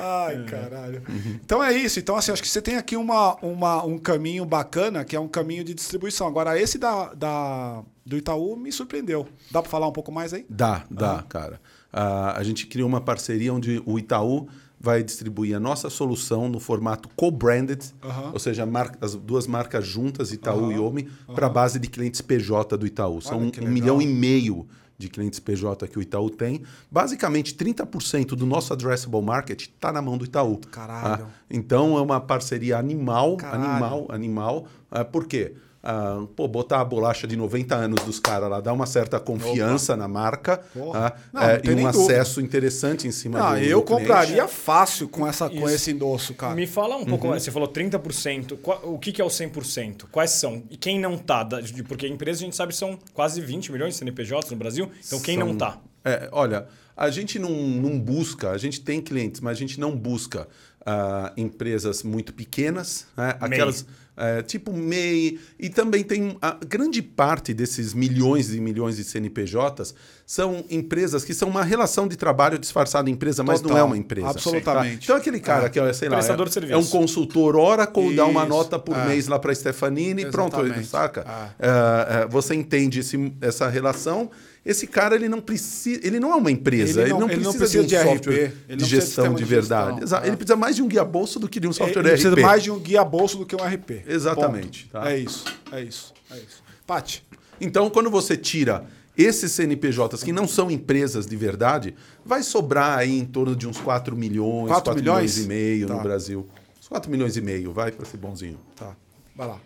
Ai, caralho. Então é isso. Então, assim, acho que você tem aqui uma, uma, um caminho bacana, que é um caminho de distribuição. Agora, esse da, da, do Itaú me surpreendeu. Dá para falar um pouco mais aí? Dá, dá, cara. Ah, a gente criou uma parceria onde o Itaú vai distribuir a nossa solução no formato co-branded, Aham. ou seja, as duas marcas juntas, Itaú Aham, e Omi, para a base de clientes PJ do Itaú. São Olha um, um legal. milhão e meio de clientes PJ que o Itaú tem. Basicamente, 30% do nosso addressable market está na mão do Itaú. Caralho. Ah, então, é uma parceria animal, Caralho. animal, animal. Ah, por quê? Ah, pô, botar a bolacha de 90 anos dos caras lá dá uma certa confiança na marca ah, Não, é, não e um nem dúvida. acesso interessante em cima Ah, do eu do cliente. compraria fácil com, essa, com esse endosso, cara. Me fala um pouco Uhum. mais. Você falou 30%. Qua- O que, que é o 100%? Quais são? E quem não tá? Porque empresas, a gente sabe, são quase 20 milhões de CNPJs no Brasil. Então, quem não São- tá? É, olha, a gente não, não busca, a gente tem clientes, mas a gente não busca ah, empresas muito pequenas, né? aquelas é, tipo MEI, e também tem a grande parte desses milhões e milhões de CNPJs são empresas que são uma relação de trabalho disfarçada em empresa, mas Total, não é uma empresa. absolutamente. Tá? Então aquele cara É. que, é, sei lá, é, de é um consultor Oracle, dá uma Isso, nota por é. mês lá para Stefanini, pronto, Exatamente. saca? É, é, você entende esse- essa relação. Esse cara ele não precisa, ele não é uma empresa, Ele ele não- não, ele não precisa, precisa de um de RP, software ele não de precisa de gestão de de verdade. gestão, Exato. é. Ele precisa mais de um guia bolso do que de um software Ele precisa RP. mais de um guia bolso do que um RP. Exatamente, tá? É isso, é isso, é isso. Pati, Então, quando você tira esses CNPJs que não são empresas de verdade, vai sobrar aí em torno de uns 4 milhões, 4 4 milhões? milhões e meio Tá. no Brasil. Uns 4 milhões e meio, vai para ser bonzinho. tá, vai lá.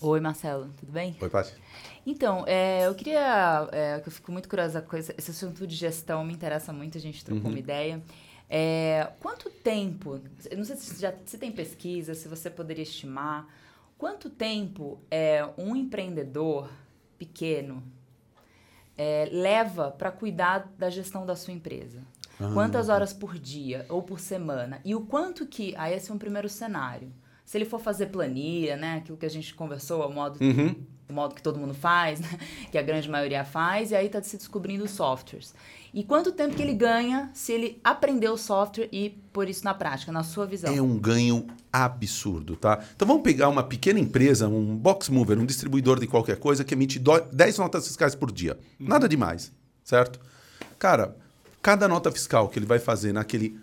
Oi, Marcelo, tudo bem? Oi, Paty. Então, é, eu queria. É, eu fico muito curiosa com esse, esse assunto de gestão, me interessa muito, a gente trocou uma ideia. É, quanto tempo, não sei se, já, se tem pesquisa, se você poderia estimar, quanto tempo é, um empreendedor pequeno é, leva para cuidar da gestão da sua empresa? Quantas horas por dia ou por semana? E o quanto que. Aí, esse é um primeiro cenário. Se ele for fazer planilha, né? Aquilo que a gente conversou, o modo, o modo que todo mundo faz, né? que a grande maioria faz, e aí está se descobrindo os softwares. E quanto tempo que ele ganha se ele aprender o software e pôr isso na prática, na sua visão? É um ganho absurdo, tá? Então vamos pegar uma pequena empresa, um box mover, um distribuidor de qualquer coisa que emite do- 10 notas fiscais por dia. Nada demais, certo? Cara, cada nota fiscal que ele vai fazer naquele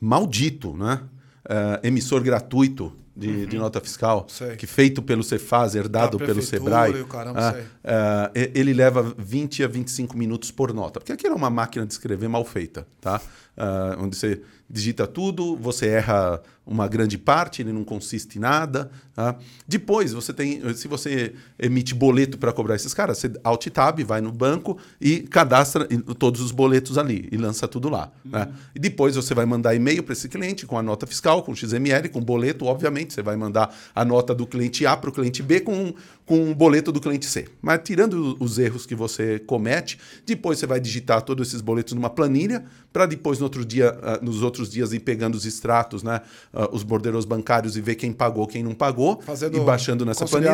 maldito, né? eh, emissor gratuito de, de nota fiscal, Uhum. Sei. que feito pelo Cefaz, herdado Da pelo Sebrae, caramba, ah, ah, e- ele leva 20 a 25 minutos por nota. Porque aquilo é uma máquina de escrever mal feita, tá? Ah, onde você digita tudo, você erra uma grande parte, ele não consiste em nada. tá? Depois, você tem, se você emite boleto para cobrar esses caras, você alt tab, vai no banco e cadastra todos os boletos ali e lança tudo lá. né? E depois você vai mandar e-mail para esse cliente com a nota fiscal, com XML, com boleto, obviamente. Você vai mandar a nota do cliente A para o cliente B com, com um boleto do cliente C. Mas tirando os erros que você comete, depois você vai digitar todos esses boletos numa planilha para depois no outro dia, ah, nos outros dias ir pegando os extratos, né, ah, os bordeiros bancários e ver quem pagou, quem não pagou Fazendo e baixando nessa planilha.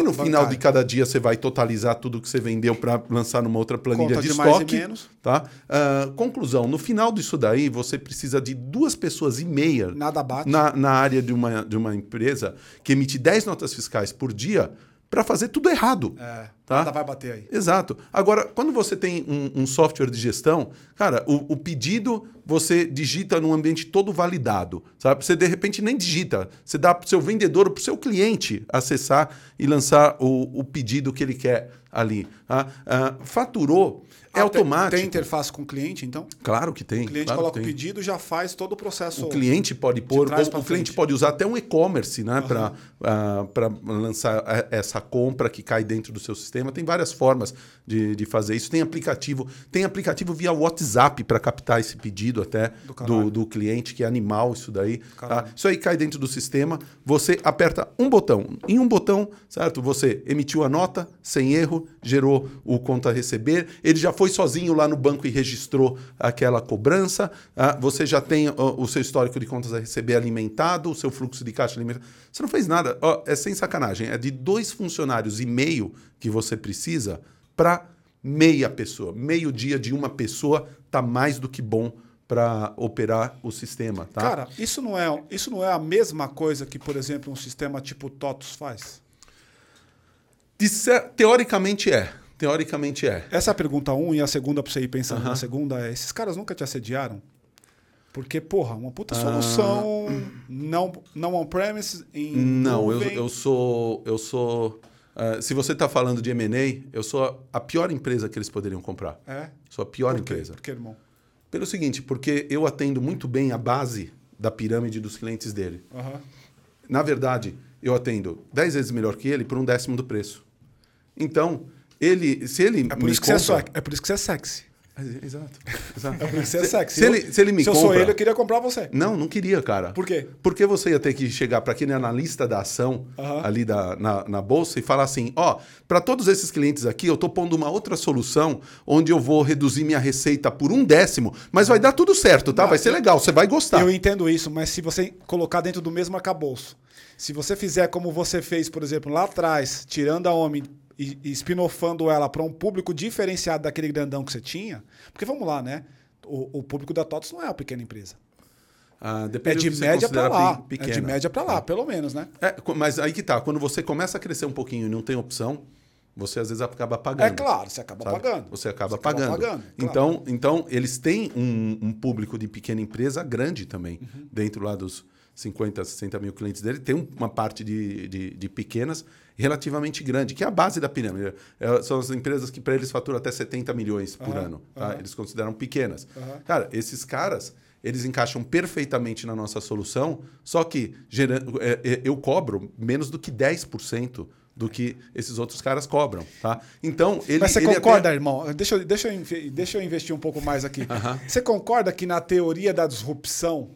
E no final bancária. de cada dia você vai totalizar tudo que você vendeu para lançar numa outra planilha Conta de de estoque. menos. Tá? Ah, conclusão, no final disso daí, você precisa de duas pessoas e meia na, na área de uma, de uma empresa que emite 10 notas fiscais por dia para fazer tudo errado. É, Tá? nada vai bater aí. Exato. Agora, quando você tem um, um software de gestão, cara, o, o pedido você digita num ambiente todo validado, sabe? Você de repente nem digita, você dá para o seu vendedor, para o seu cliente acessar e lançar o, o pedido que ele quer ali. tá? Ah, faturou, é Ah, automático. Tem interface com o cliente, então? Claro que tem. O cliente claro coloca o pedido já faz todo o processo. O cliente pode pôr, o cliente pode usar até um e-commerce né, para lançar a- essa compra que cai dentro do seu sistema. Tem várias formas de, de fazer isso. Tem aplicativo, tem aplicativo via WhatsApp para captar esse pedido até Do do, do cliente, que é animal isso daí. tá? Isso aí cai dentro do sistema, você aperta um botão. Em um botão, certo? Você emitiu a nota sem erro, gerou o conta a receber, ele já foi sozinho lá no banco e registrou aquela cobrança, ah, você já tem o seu histórico de contas a receber alimentado, o seu fluxo de caixa alimentado. Você não fez nada. Ó, é sem sacanagem. É de dois funcionários e meio que você precisa para meia pessoa. Meio dia de uma pessoa tá mais do que bom para operar o sistema, tá? Cara, isso não, é, isso não é a mesma coisa que, por exemplo, um sistema tipo TOTUS faz? Teoricamente é. Teoricamente é. Essa é a pergunta um, e a segunda para você ir pensando na segunda é: esses caras nunca te assediaram? Porque, porra, uma Ah. puta solução não, não on-premise em. Não, eu, eu sou. Eu sou. Ah, se você está falando de M&A, eu sou a, pior empresa que eles poderiam comprar. É? Sou a pior Por empresa. Por quê, irmão? Pelo seguinte, porque eu atendo muito bem a base da pirâmide dos clientes dele. Aham. Na verdade, eu atendo 10 vezes melhor que ele por um décimo do preço. Então, ele, se ele É por, isso que você é compra- é por isso que você é sexy. Exato. exato. É porque você é sexy. Se ele, se ele me se eu compra... sou ele, eu queria comprar você. Não, não queria, cara. Por quê? Porque você ia ter que chegar para aquele analista da ação Aham. ali da, na, na bolsa e falar assim: ó, para todos esses clientes aqui, eu tô pondo uma outra solução onde eu vou reduzir minha receita por um décimo, mas vai dar tudo certo, tá? Vai ser legal, você vai gostar. Eu entendo isso, mas se você colocar dentro do mesmo arcabouço, se você fizer como você fez, por exemplo, lá atrás, tirando a homem e, e ela para um público diferenciado daquele grandão que você tinha, porque vamos lá, né? O, o público da TOTS não é uma pequena empresa. Ah, É depende de média para lá. É de média para lá, pelo menos, né? É, mas aí que tá, quando você começa a crescer um pouquinho e não tem opção, você às vezes acaba pagando. É claro, você acaba sabe? pagando. Você acaba Você acaba pagando. pagando, claro. então, então, eles têm um, um público de pequena empresa grande também. Uhum. Dentro lá dos 50, 60 mil clientes dele, tem um- uma parte de, de, de pequenas relativamente grande, que é a base da pirâmide. É, são as empresas que para eles faturam até 70 milhões por Aham, ano. Tá? aham. Eles consideram pequenas. Aham. Cara, esses caras, eles encaixam perfeitamente na nossa solução, só que gera- é, é, eu cobro menos do que 10% do que esses outros caras cobram, tá? Então, ele Mas você ele concorda, até- irmão? Deixa, eu- deixa, eu, deixa eu investir um pouco mais aqui. Você concorda que na teoria da disrupção,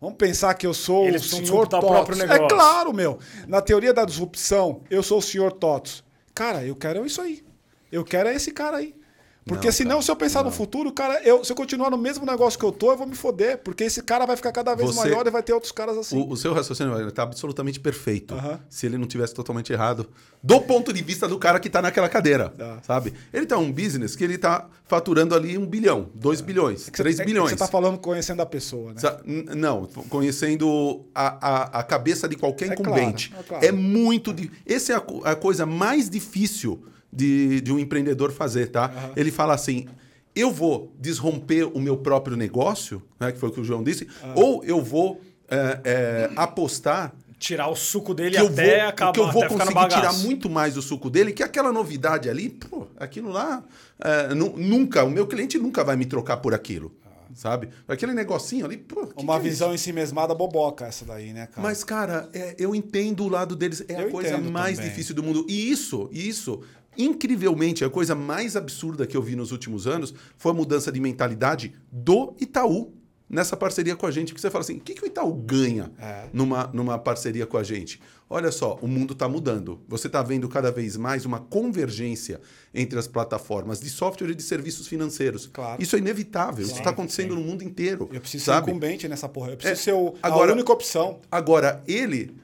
vamos pensar que eu sou Eles o precisam senhor o Totos. É claro, meu. Na teoria da disrupção, eu sou o senhor Totos. Cara, eu quero isso aí. Eu quero é esse cara aí. Porque Não, senão, cara, se eu pensar no futuro, cara, eu, se eu continuar no mesmo negócio que eu tô, eu vou me foder. Porque esse cara vai ficar cada vez Você- maior e vai ter outros caras assim. O, o seu raciocínio está absolutamente perfeito. Aham. Se ele não tivesse totalmente errado. Do ponto de vista do cara que está naquela cadeira. Tá. Sabe? Ele tá um business que ele está faturando ali um bilhão, dois bilhões, É que você- três é bilhões. Você tá falando conhecendo a pessoa, né? Não, conhecendo a, a, a cabeça de qualquer É incumbente. claro, é claro. É muito. Essa é a, a coisa mais difícil de, de um empreendedor fazer, tá? Ele fala assim. Eu vou desromper o meu próprio negócio, né, que foi o que o João disse, ou eu vou é, é, apostar Tirar o suco dele até vou, acabar, que eu vou conseguir tirar muito mais do suco dele, que aquela novidade ali, pô, aquilo lá, é, nu- nunca, o meu cliente nunca vai me trocar por aquilo, sabe? Aquele negocinho ali, pô, que Uma que é visão isso? em si mesmada boboca essa daí, né, cara? Mas, cara, é, eu entendo o lado deles, é Eu a coisa mais também. difícil do mundo. E isso, isso, incrivelmente, a coisa mais absurda que eu vi nos últimos anos foi a mudança de mentalidade do Itaú nessa parceria com a gente. Que você fala assim, o que, que o Itaú ganha É. numa, numa parceria com a gente? Olha só, o mundo está mudando. Você está vendo cada vez mais uma convergência entre as plataformas de software e de serviços financeiros. Claro. Isso é inevitável. Isso está acontecendo no mundo inteiro. Eu preciso sabe? ser incumbente nessa porra. Eu preciso É, ser o, agora- a única opção. Agora, ele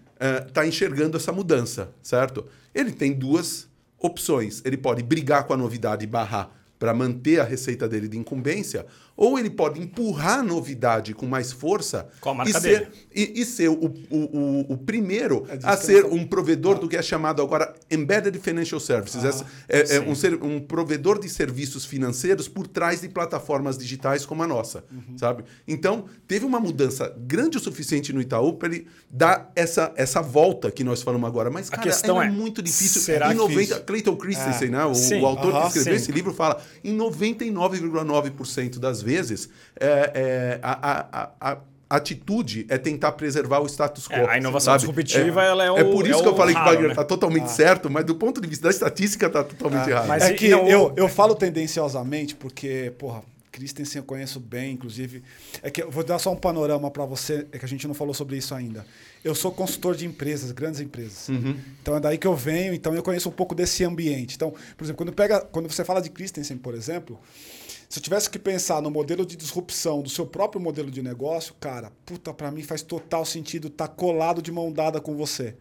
está enxergando essa mudança, certo? Ele tem duas opções. Ele pode brigar com a novidade e barrar para manter a receita dele de incumbência, ou ele pode empurrar a novidade com mais força Com a marca e ser, dele. e, e ser o, o, o, o primeiro É a que ser um provedor do que é chamado agora Embedded Financial Services. Essa- é, é um, ser- um provedor de serviços financeiros por trás de plataformas digitais como a nossa, Uhum. sabe? Então, teve uma mudança grande o suficiente no Itaú para ele dar essa, essa volta que nós falamos agora. Mas, cara, questão era é, muito difícil. será em que 90, isso- Clayton Christensen, É. né? O, Sim, autor aham, que escreveu sim. esse livro fala em 99,9% das vezes é, é, a, a, a- a atitude é tentar preservar o status quo. É, a inovação sabe? disruptiva, ela é o- É por isso é que eu falei que o raro, Wagner né? está totalmente certo, mas do ponto de vista da estatística está totalmente errado. mas- é e- que não, eu, eu falo tendenciosamente porque, porra, Christensen eu conheço bem, inclusive. É que eu vou dar só um panorama para você, é que a gente não falou sobre isso ainda. Eu sou consultor de empresas, grandes empresas. Então é daí que eu venho, então eu conheço um pouco desse ambiente. Então, por exemplo, quando, pega, quando você fala de Christensen, por exemplo, se eu tivesse que pensar no modelo de disrupção do seu próprio modelo de negócio, cara, puta, para mim faz total sentido estar colado de mão dada com você.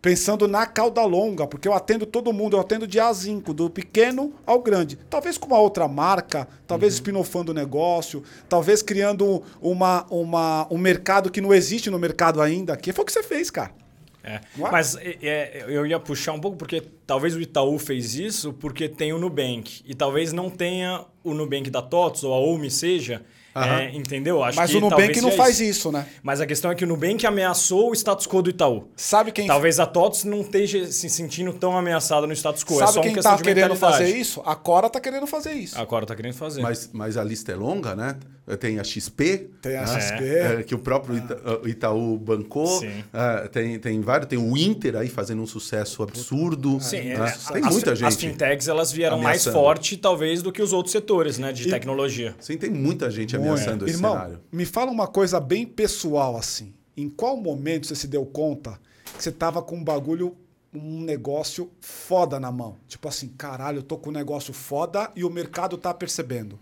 Pensando na cauda longa, porque eu atendo todo mundo, eu atendo de A a zinco, do pequeno ao grande. Talvez com uma outra marca, talvez Uhum. spin-offando o negócio, talvez criando uma, uma, um mercado que não existe no mercado ainda. Que foi o que você fez, cara. É. É? Mas é, é, eu ia puxar um pouco porque talvez o Itaú fez isso porque tem o Nubank. E talvez não tenha o Nubank da TOTS ou a UMI seja É, entendeu? Acho Mas que o Nubank talvez não faz isso, né? Mas a questão é que o Nubank ameaçou o status quo do Itaú. Sabe quem Talvez a TOTS não esteja se sentindo tão ameaçada no status quo. é Sabe só uma quem questão tá de querendo fazer isso? A Cora tá querendo fazer isso. Agora tá querendo fazer. Mas, mas a lista é longa, né? Tem a XP. Tem a né? XP. É, que o próprio Ita- o Itaú bancou. É, tem, tem vários. Tem o Inter aí fazendo um sucesso absurdo. Sim, né? é, Tem as, muita as gente. fintechs elas vieram mais ameaçando. forte, talvez, do que os outros setores né, de tecnologia. Sim, tem muita gente ameaçando esse Irmão, cenário. me fala uma coisa bem pessoal assim. Em qual momento você se deu conta que você tava com um bagulho, um negócio foda na mão? Tipo assim, caralho, eu tô com um negócio foda e o mercado tá percebendo.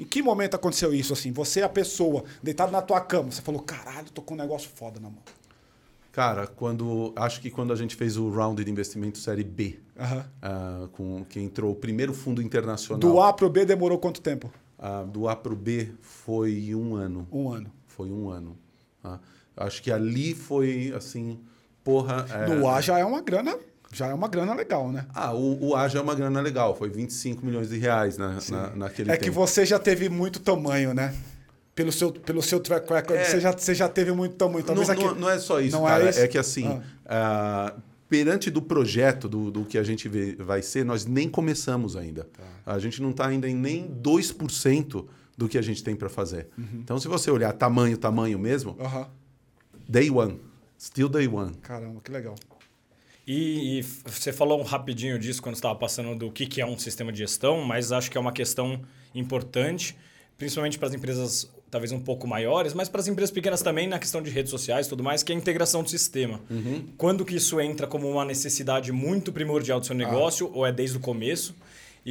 Em que momento aconteceu isso assim? Você é a pessoa, deitado na tua cama, você falou, caralho, tô com um negócio foda na mão. Cara, quando acho que quando a gente fez o round de investimento série B, ah, com que entrou o primeiro fundo internacional. Do A pro B demorou quanto tempo? Ah, do A para o B foi um ano. Um ano. Foi um ano. tá? Acho que ali foi assim, porra. é- No A já é uma grana, já é uma grana legal, né? Ah, o, o A já é uma grana legal. Foi 25 milhões de reais na, na, naquele É tempo. que você já teve muito tamanho, né? Pelo seu, pelo seu track record, É. você, já, você já teve muito tamanho. Não, Talvez aqui... não, não é só isso, Não é cara. isso? É, que assim, ah, perante do projeto, do, do que a gente vê, vai ser, nós nem começamos ainda. Tá. A gente não está ainda em nem 2% do que a gente tem para fazer. Uhum. Então, se você olhar tamanho, tamanho mesmo, Aham. day one. Still day one. Caramba, que legal. E, e você falou um rapidinho disso quando estava passando do que, que é um sistema de gestão, mas acho que é uma questão importante, principalmente para as empresas talvez um pouco maiores, mas para as empresas pequenas também na questão de redes sociais e tudo mais, que é a integração do sistema. Quando que isso entra como uma necessidade muito primordial do seu negócio, ou é desde o começo?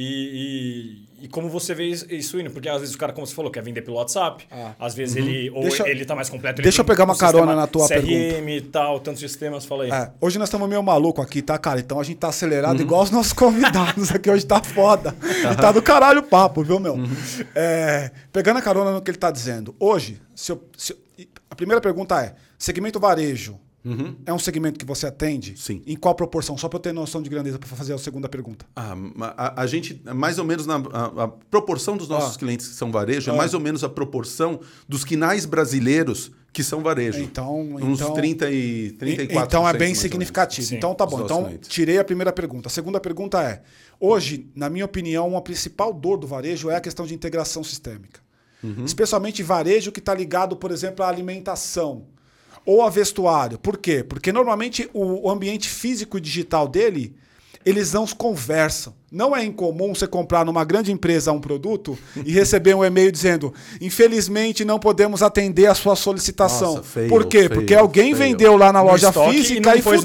E, e, e como você vê isso indo? Porque às vezes o cara, como você falou, quer vender pelo WhatsApp, Ah. às vezes ele ou Deixa- ele tá mais completo. ele deixa eu pegar uma um carona na tua CRM e tal, tantos sistemas, fala aí. É, hoje nós estamos meio maluco aqui, tá, cara? Então a gente tá acelerado igual os nossos convidados aqui. Hoje tá foda. E tá do caralho o papo, viu, meu? É, pegando a carona no que ele tá dizendo. Hoje, se eu- se eu- a primeira pergunta é: segmento varejo é um segmento que você atende? Sim. Em qual proporção? Só para eu ter noção de grandeza para fazer a segunda pergunta. Ah, a, a gente, mais ou menos, na, a, a proporção dos nossos Ah. clientes que são varejo, Ah. é mais ou menos a proporção dos quinais brasileiros que são varejo. Então- Uns então- 30 e 34 Então é bem significativo. Sim, então tá bom. Então clientes. tirei a primeira pergunta. A segunda pergunta é: hoje, na minha opinião, uma principal dor do varejo é a questão de integração sistêmica. Uhum. Especialmente varejo que está ligado, por exemplo, à alimentação ou a vestuário. Por quê? Porque normalmente o ambiente físico e digital dele eles não se conversam. Não é incomum você comprar numa grande empresa um produto e receber um e-mail dizendo: infelizmente não podemos atender a sua solicitação. Nossa, feio, Por quê? feio, Porque alguém feio. vendeu lá na loja física e, fudeu.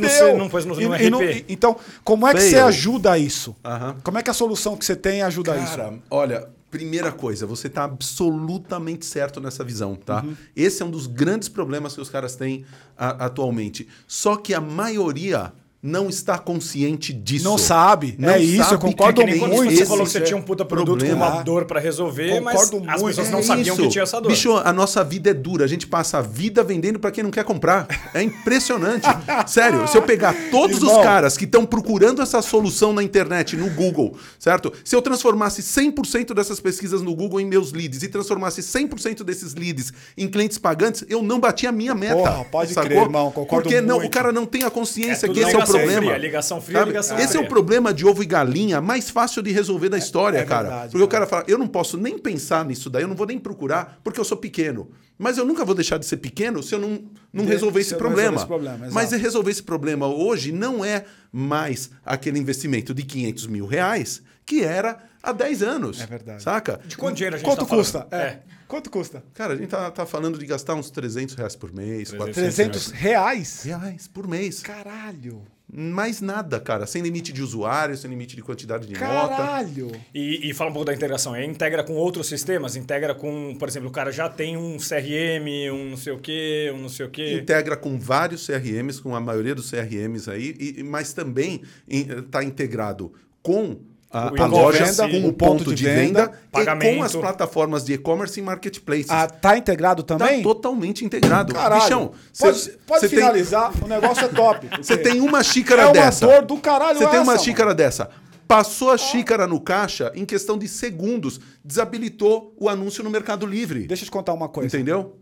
então, como é que Feio. você ajuda isso? Como é que a solução que você tem ajuda isso? Cara, olha, primeira coisa, você está absolutamente certo nessa visão, tá? Uhum. Esse é um dos grandes problemas que os caras têm a- atualmente. Só que a maioria não está consciente disso. Não sabe. Não é isso, eu concordo É que nem quando muito. você falou que você é tinha um puta produto problema. com uma dor pra resolver, mas Concordo as muito. pessoas não É sabiam isso. que tinha essa dor. Bicho, a nossa vida é dura. A gente passa a vida vendendo para quem não quer comprar. É impressionante. Sério, se eu pegar todos Irmão. os caras que estão procurando essa solução na internet, no Google, certo? Se eu transformasse 100% dessas pesquisas no Google em meus leads e transformasse 100% desses leads em clientes pagantes, eu não bati a minha meta. Porra, pode crer, irmão, concordo Porque não, muito. o cara não tem a consciência É que esse é o ligação problema. fria, ligação fria, Sabe? ligação Esse é o fria. problema de ovo e galinha mais fácil de resolver da história, é cara. verdade, Porque o cara. cara fala, eu não posso nem pensar nisso daí, eu não vou nem procurar, porque eu sou pequeno. Mas eu nunca vou deixar de ser pequeno se eu não, não De- resolver se esse problema. esse problema, Mas resolver esse problema hoje não é mais aquele investimento de 500 mil reais que era há 10 anos. É verdade. Saca? De quanto dinheiro a gente Quanto tá custa? É. Quanto custa? Cara, a gente tá, tá falando de gastar uns 300 reais por mês, 400 300 reais? reais por mês. Caralho. Mais nada, cara. Sem limite de usuário, sem limite de quantidade de nota. Caralho. E, e fala um pouco da integração. É, integra com outros sistemas? Integra com, por exemplo, o cara já tem um CRM, um não sei o quê, um não sei o quê. Integra com vários CRMs, com a maioria dos CRMs aí, e- mas também está integrado com a, O a loja, com o ponto, de venda, e com as plataformas de e-commerce e marketplaces. Ah, tá integrado Tá também? totalmente integrado. Caralho. Bichão, pode cê- pode cê tem- finalizar, o negócio é top. Você tem uma xícara é uma dessa. dor do caralho Você tem uma essa, xícara dessa. Passou a xícara no caixa em questão de segundos, desabilitou o anúncio no Mercado Livre. Deixa eu te contar uma coisa. Entendeu?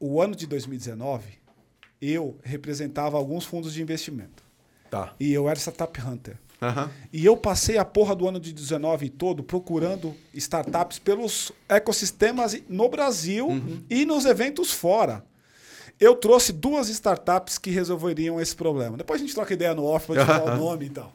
O ano de 2019, eu representava alguns fundos de investimento. Tá. E eu era Startup Hunter. Aham. E eu passei a porra do ano de 19 todo procurando startups pelos ecossistemas no Brasil e nos eventos fora. Eu trouxe duas startups que resolveriam esse problema. Depois a gente troca ideia no off te falar o nome e tal.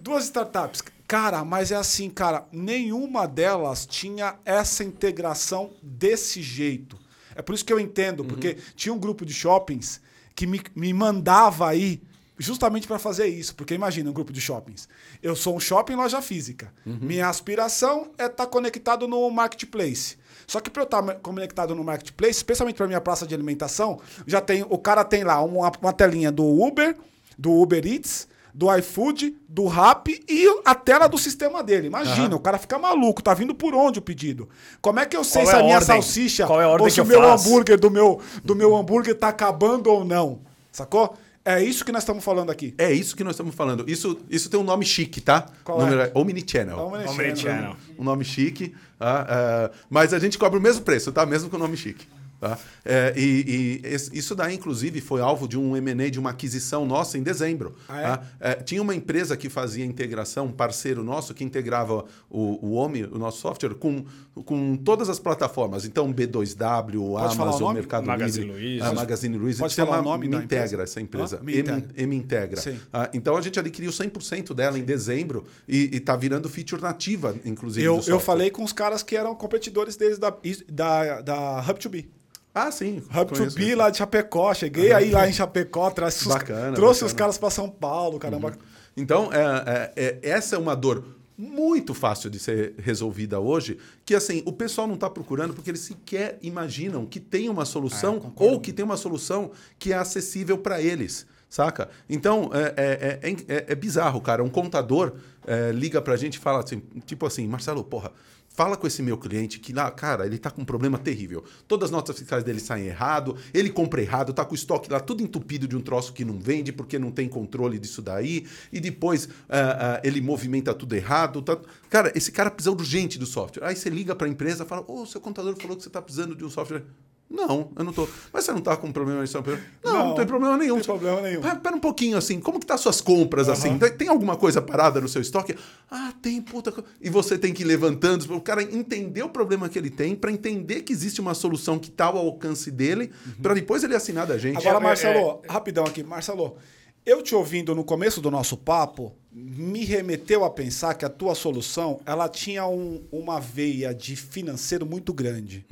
Duas startups. Cara, mas é assim, cara, nenhuma delas tinha essa integração desse jeito. É por isso que eu entendo, porque tinha um grupo de shoppings que me, me mandava aí justamente para fazer isso. Porque imagina um grupo de shoppings. Eu sou um shopping loja física. Minha aspiração é estar conectado no marketplace. Só que para eu estar conectado no marketplace, especialmente para minha praça de alimentação, já tem o cara tem lá uma, uma telinha do Uber, do Uber Eats, do iFood, do Rappi e a tela do sistema dele. Imagina, o cara fica maluco, tá vindo por onde o pedido? Como é que eu sei Qual se é a minha ordem? salsicha é a ou se o eu meu faço? hambúrguer do meu, do meu hambúrguer tá acabando ou não? Sacou? É isso que nós estamos falando aqui. É isso que nós estamos falando. Isso, isso tem um nome chique, tá? Qual o nome é? Omnichannel. Omnichannel. Omnichannel. Um nome chique. tá? É, mas a gente cobra o mesmo preço, tá? Mesmo com o nome chique. Tá? É, e, e isso daí, inclusive, foi alvo de um M&A, de uma aquisição nossa em dezembro. Ah, é? tá? É, tinha uma empresa que fazia integração, um parceiro nosso, que integrava o, o OMI, o nosso software, com, com todas as plataformas. Então, B2W, Pode Amazon? Mercado Magazine Livre, Luiza. a Magazine Luiza. Pode chama falar o nome da Me Integra, empresa? essa empresa. Ah, Me Integra. M- M Integra. Ah, então, a gente adquiriu 100% dela em dezembro e está virando feature nativa, inclusive, Eu, do eu falei com os caras que eram competidores deles da, da, da Hub2B. Ah, sim. Hub2B conheço. lá de Chapecó. Cheguei aí lá em Chapecó, traz os- Bacana, trouxe bacana. os caras para São Paulo, caramba. Então, é, é, é- essa é uma dor muito fácil de ser resolvida hoje, que assim, o pessoal não está procurando porque eles sequer imaginam que tem uma solução ou que tem uma solução que é acessível para eles. Saca? Então, é, é, é, é- é bizarro, cara. Um contador é, liga pra gente e fala assim, tipo assim, Marcelo, porra, fala com esse meu cliente que lá, cara, ele tá com um problema terrível. Todas as notas fiscais dele saem errado, ele compra errado, tá com o estoque lá tudo entupido de um troço que não vende porque não tem controle disso daí, e depois ah, ah, ele movimenta tudo errado. tá- Cara, esse cara precisa urgente do software. Aí você liga pra empresa e fala, ô, seu contador falou que você tá precisando de um software. Não, eu não tô. Mas você não tá com problema de? Não, não, Não, tem problema nenhum. não tem problema nenhum. Pera, pera um pouquinho, assim, como que tá suas compras, assim? Tem, alguma coisa parada no seu estoque? Ah, tem, puta... E você tem que ir levantando, o cara entender o problema que ele tem, para entender que existe uma solução que tá ao alcance dele, para depois ele assinar da gente. Agora, É, Marcelo, rapidão aqui. Marcelo, eu te ouvindo no começo do nosso papo, me remeteu a pensar que a tua solução, ela tinha um- uma veia de financeiro muito grande.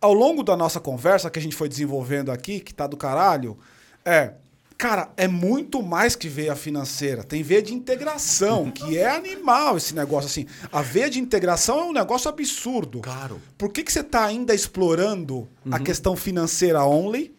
Ao longo da nossa conversa que a gente foi desenvolvendo aqui, que tá do caralho, é... Cara, é muito mais que veia financeira. Tem veia de integração, que é animal esse negócio assim. A veia de integração é um negócio absurdo. Claro. Por que, que você está ainda explorando a questão financeira only?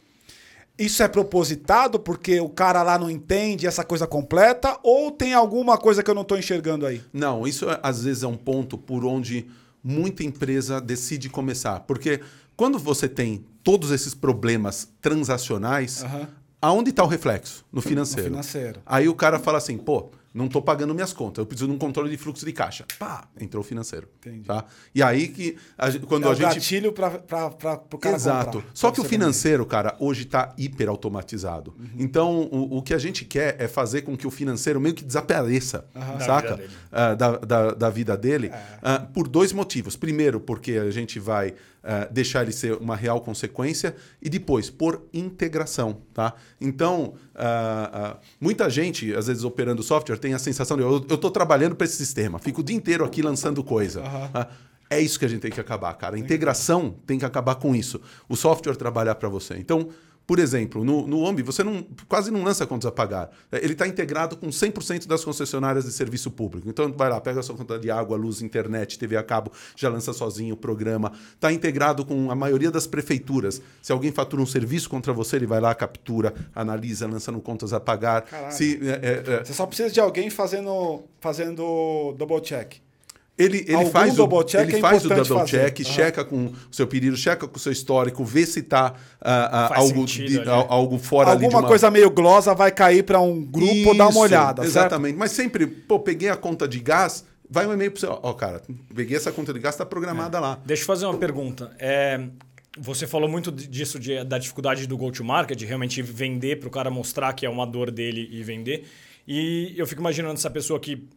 Isso é propositado porque o cara lá não entende essa coisa completa? Ou tem alguma coisa que eu não estou enxergando aí? Não, isso é- às vezes é um ponto por onde muita empresa decide começar. Porque quando você tem todos esses problemas transacionais, Aham. aonde está o reflexo? No financeiro. financeiro. Aí o cara fala assim, pô, não estou pagando minhas contas, eu preciso de um controle de fluxo de caixa. Pá, entrou o financeiro. Entendi. Tá? E aí que a quando É a o gente gatilho para o cara Exato. comprar. Só que o financeiro, cara, hoje está hiper automatizado. Uhum. Então, o, o que a gente quer é fazer com que o financeiro meio que desapareça, Da saca? vida dele. Ah, da, da, da vida dele. É. ah, por dois motivos. Primeiro, porque a gente vai ah, deixar ele ser uma real consequência. E depois, por integração, tá? Então, ah, ah, muita gente, às vezes, operando software, tem a sensação de eu estou trabalhando para esse sistema. Fico o dia inteiro aqui lançando coisa. Ah, é isso que a gente tem que acabar, cara. A integração tem que acabar com isso. O software trabalhar para você. Então, por exemplo, no, no OMB, você não, quase não lança contas a pagar. É, Ele está integrado com 100% das concessionárias de serviço público. Então, vai lá, pega a sua conta de água, luz, internet, TV a cabo, já lança sozinho o programa. Está integrado com a maioria das prefeituras. Se alguém fatura um serviço contra você, ele vai lá, captura, analisa, lança no contas a pagar. Se, é, é, é, Você só precisa de alguém fazendo, fazendo double check. Ele, ele Algum faz o double check ele é faz o double fazer. check, Aham. checa com o seu pedido, checa com o seu histórico, vê se está Faz algo, sentido de- ali. al- algo fora ali de Alguma uma... coisa meio glosa vai cair para um grupo dar uma Isso, olhada, certo? Exatamente. Mas sempre, pô, peguei a conta de gás, vai um e-mail para você, ó, cara, peguei essa conta de gás, está programada lá. Deixa eu fazer uma pergunta. É, você falou muito di- disso, de- da dificuldade do go-to-market, de realmente vender para o cara mostrar que é uma dor dele e vender. E eu fico imaginando essa pessoa que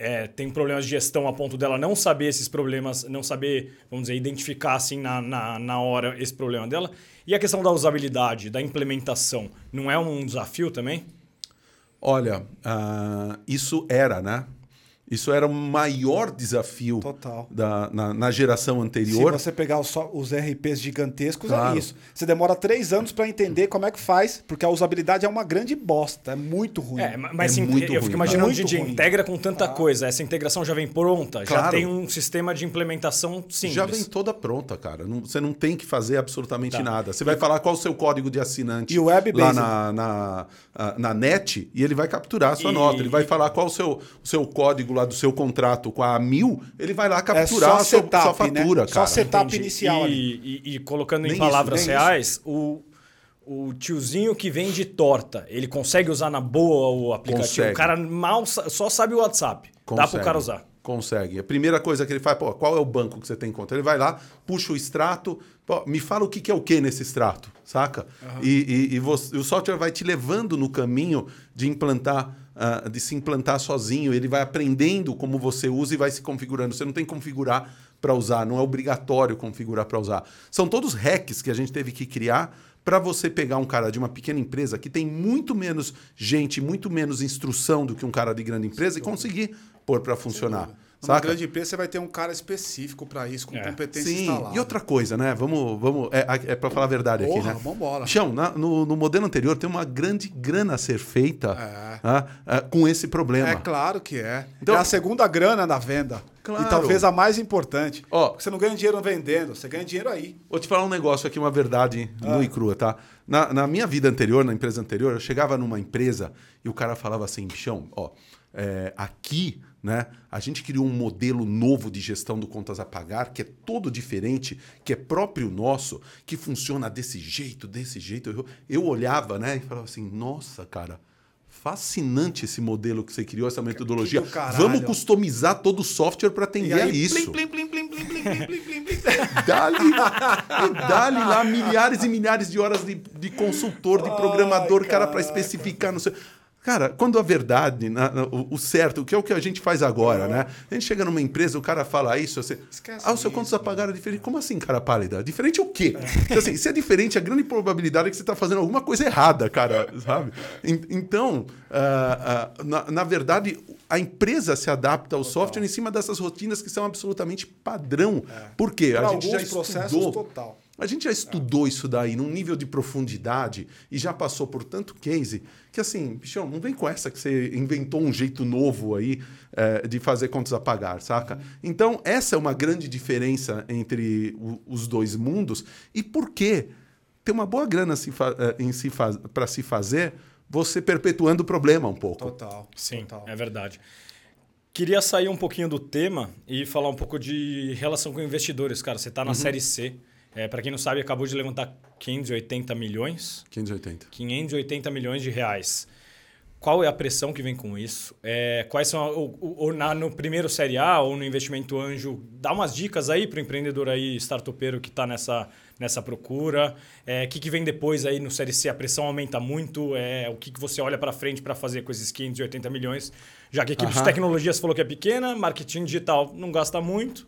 é, tem problemas de gestão a ponto dela não saber esses problemas, não saber, vamos dizer, identificar assim na, na, na hora esse problema dela. E a questão da usabilidade, da implementação, não é um desafio também? Olha, ah, isso era, né? Isso era o maior desafio Total. Da, na, na geração Se anterior. você pegar os, só- os RPs gigantescos, Claro. é isso. Você demora três anos para entender como é que faz, porque a usabilidade é uma grande bosta, é muito ruim. É, ma- mas É sim, muito eu ruim, fico imaginando Muito de ruim. integra com tanta coisa. Essa integração já vem pronta, já Claro. tem um sistema de implementação simples. Já vem toda pronta, cara. Não- você não tem que fazer absolutamente Tá. nada. Você vai falar qual o seu código de assinante E o web lá na, na, ah, na net e ele vai capturar a sua E- nota. Ele vai falar qual o seu, o seu código lá do seu contrato com a mil, ele vai lá É capturar só a sua, setup, sua fatura, né? cara. Só setup Entendi. inicial e. E, e colocando Nem em isso, palavras nem reais, o, o tiozinho que vende torta, ele consegue usar na boa o aplicativo? Consegue. O cara mal sa- só sabe o WhatsApp. Dá para o Consegue. cara usar. Consegue. A primeira coisa que ele faz, pô, qual é o banco que você tem conta? Ele vai lá, puxa o extrato, pô, me fala o que, que é o que nesse extrato, saca? E, e- e você- o software vai te levando no caminho de implantar, ah, de se implantar sozinho. Ele vai aprendendo como você usa e vai se configurando. Você não tem que configurar para usar, não é obrigatório configurar para usar. São todos hacks que a gente teve que criar para você pegar um cara de uma pequena empresa que tem muito menos gente, muito menos instrução do que um cara de grande empresa e conseguir pôr para funcionar. Numa Saca? grande empresa, você vai ter um cara específico para isso, com É. competência Sim, instalada. e outra coisa, né? Vamos, vamos é, é para falar a verdade aqui, Porra, né? vambora. Chão, na- no, no modelo anterior tem uma grande grana a ser feita É. né, é, com esse problema. É claro que é. Então- é a segunda grana na venda. Claro. E talvez a mais importante. Ó. Porque você não ganha dinheiro vendendo, você ganha dinheiro aí. Vou te falar um negócio aqui, uma verdade Ah. nua e crua, tá? Na, na minha vida anterior, na empresa anterior, eu chegava numa empresa e o cara falava assim, bichão, ó, é, aqui, né? A gente criou um modelo novo de gestão do contas a pagar, que é todo diferente, que é próprio nosso, que funciona desse jeito, desse jeito. Eu, eu olhava né, e falava assim: nossa, cara, fascinante esse modelo que você criou, essa metodologia. Vamos customizar todo o software para atender aí, a isso. Plim, plim, plim, dá-lhe dá lá milhares e milhares de horas de, de consultor, de programador, Ai, cara, para especificar, não sei. Cara, quando a verdade, na- na- o, o certo, o que é o que a gente faz agora, né? A gente chega numa empresa, o cara fala isso, você. Esquece ah, o seu isso, contas a pagar é diferente. Como assim, cara pálida? Diferente o quê? Então, assim, se é diferente, a grande probabilidade é que você está fazendo alguma coisa errada, cara, sabe? En- Então, ah, ah, na, na verdade, a empresa se adapta ao software em cima dessas rotinas que são absolutamente padrão. Por quê? Para a gente já alguns processos, estudou. total. A gente já estudou isso daí num nível de profundidade e já passou por tanto case que assim, bichão, não vem com essa que você inventou um jeito novo aí eh, de fazer contas a pagar, saca? Então, essa é uma grande diferença entre o- os dois mundos. E por quê? Tem uma boa grana se eh, em se faz, para se fazer, você perpetuando o problema um pouco. Total. Sim, total. é verdade. Queria sair um pouquinho do tema e falar um pouco de relação com investidores. Cara, você está na Série C. É, Para quem não sabe, acabou de levantar 580 milhões. 580. 580 milhões de reais. Qual é a pressão que vem com isso? É, quais são o, na- no primeiro série A ou no investimento anjo? Dá umas dicas aí para o empreendedor aí startupeiro que está nessa, nessa procura. É, O que, que vem depois aí no série C? A pressão aumenta muito. É, o que, que você olha para frente para fazer com esses 580 milhões? Já que a equipe de Aham. tecnologia você falou que é pequena, marketing digital não gasta muito.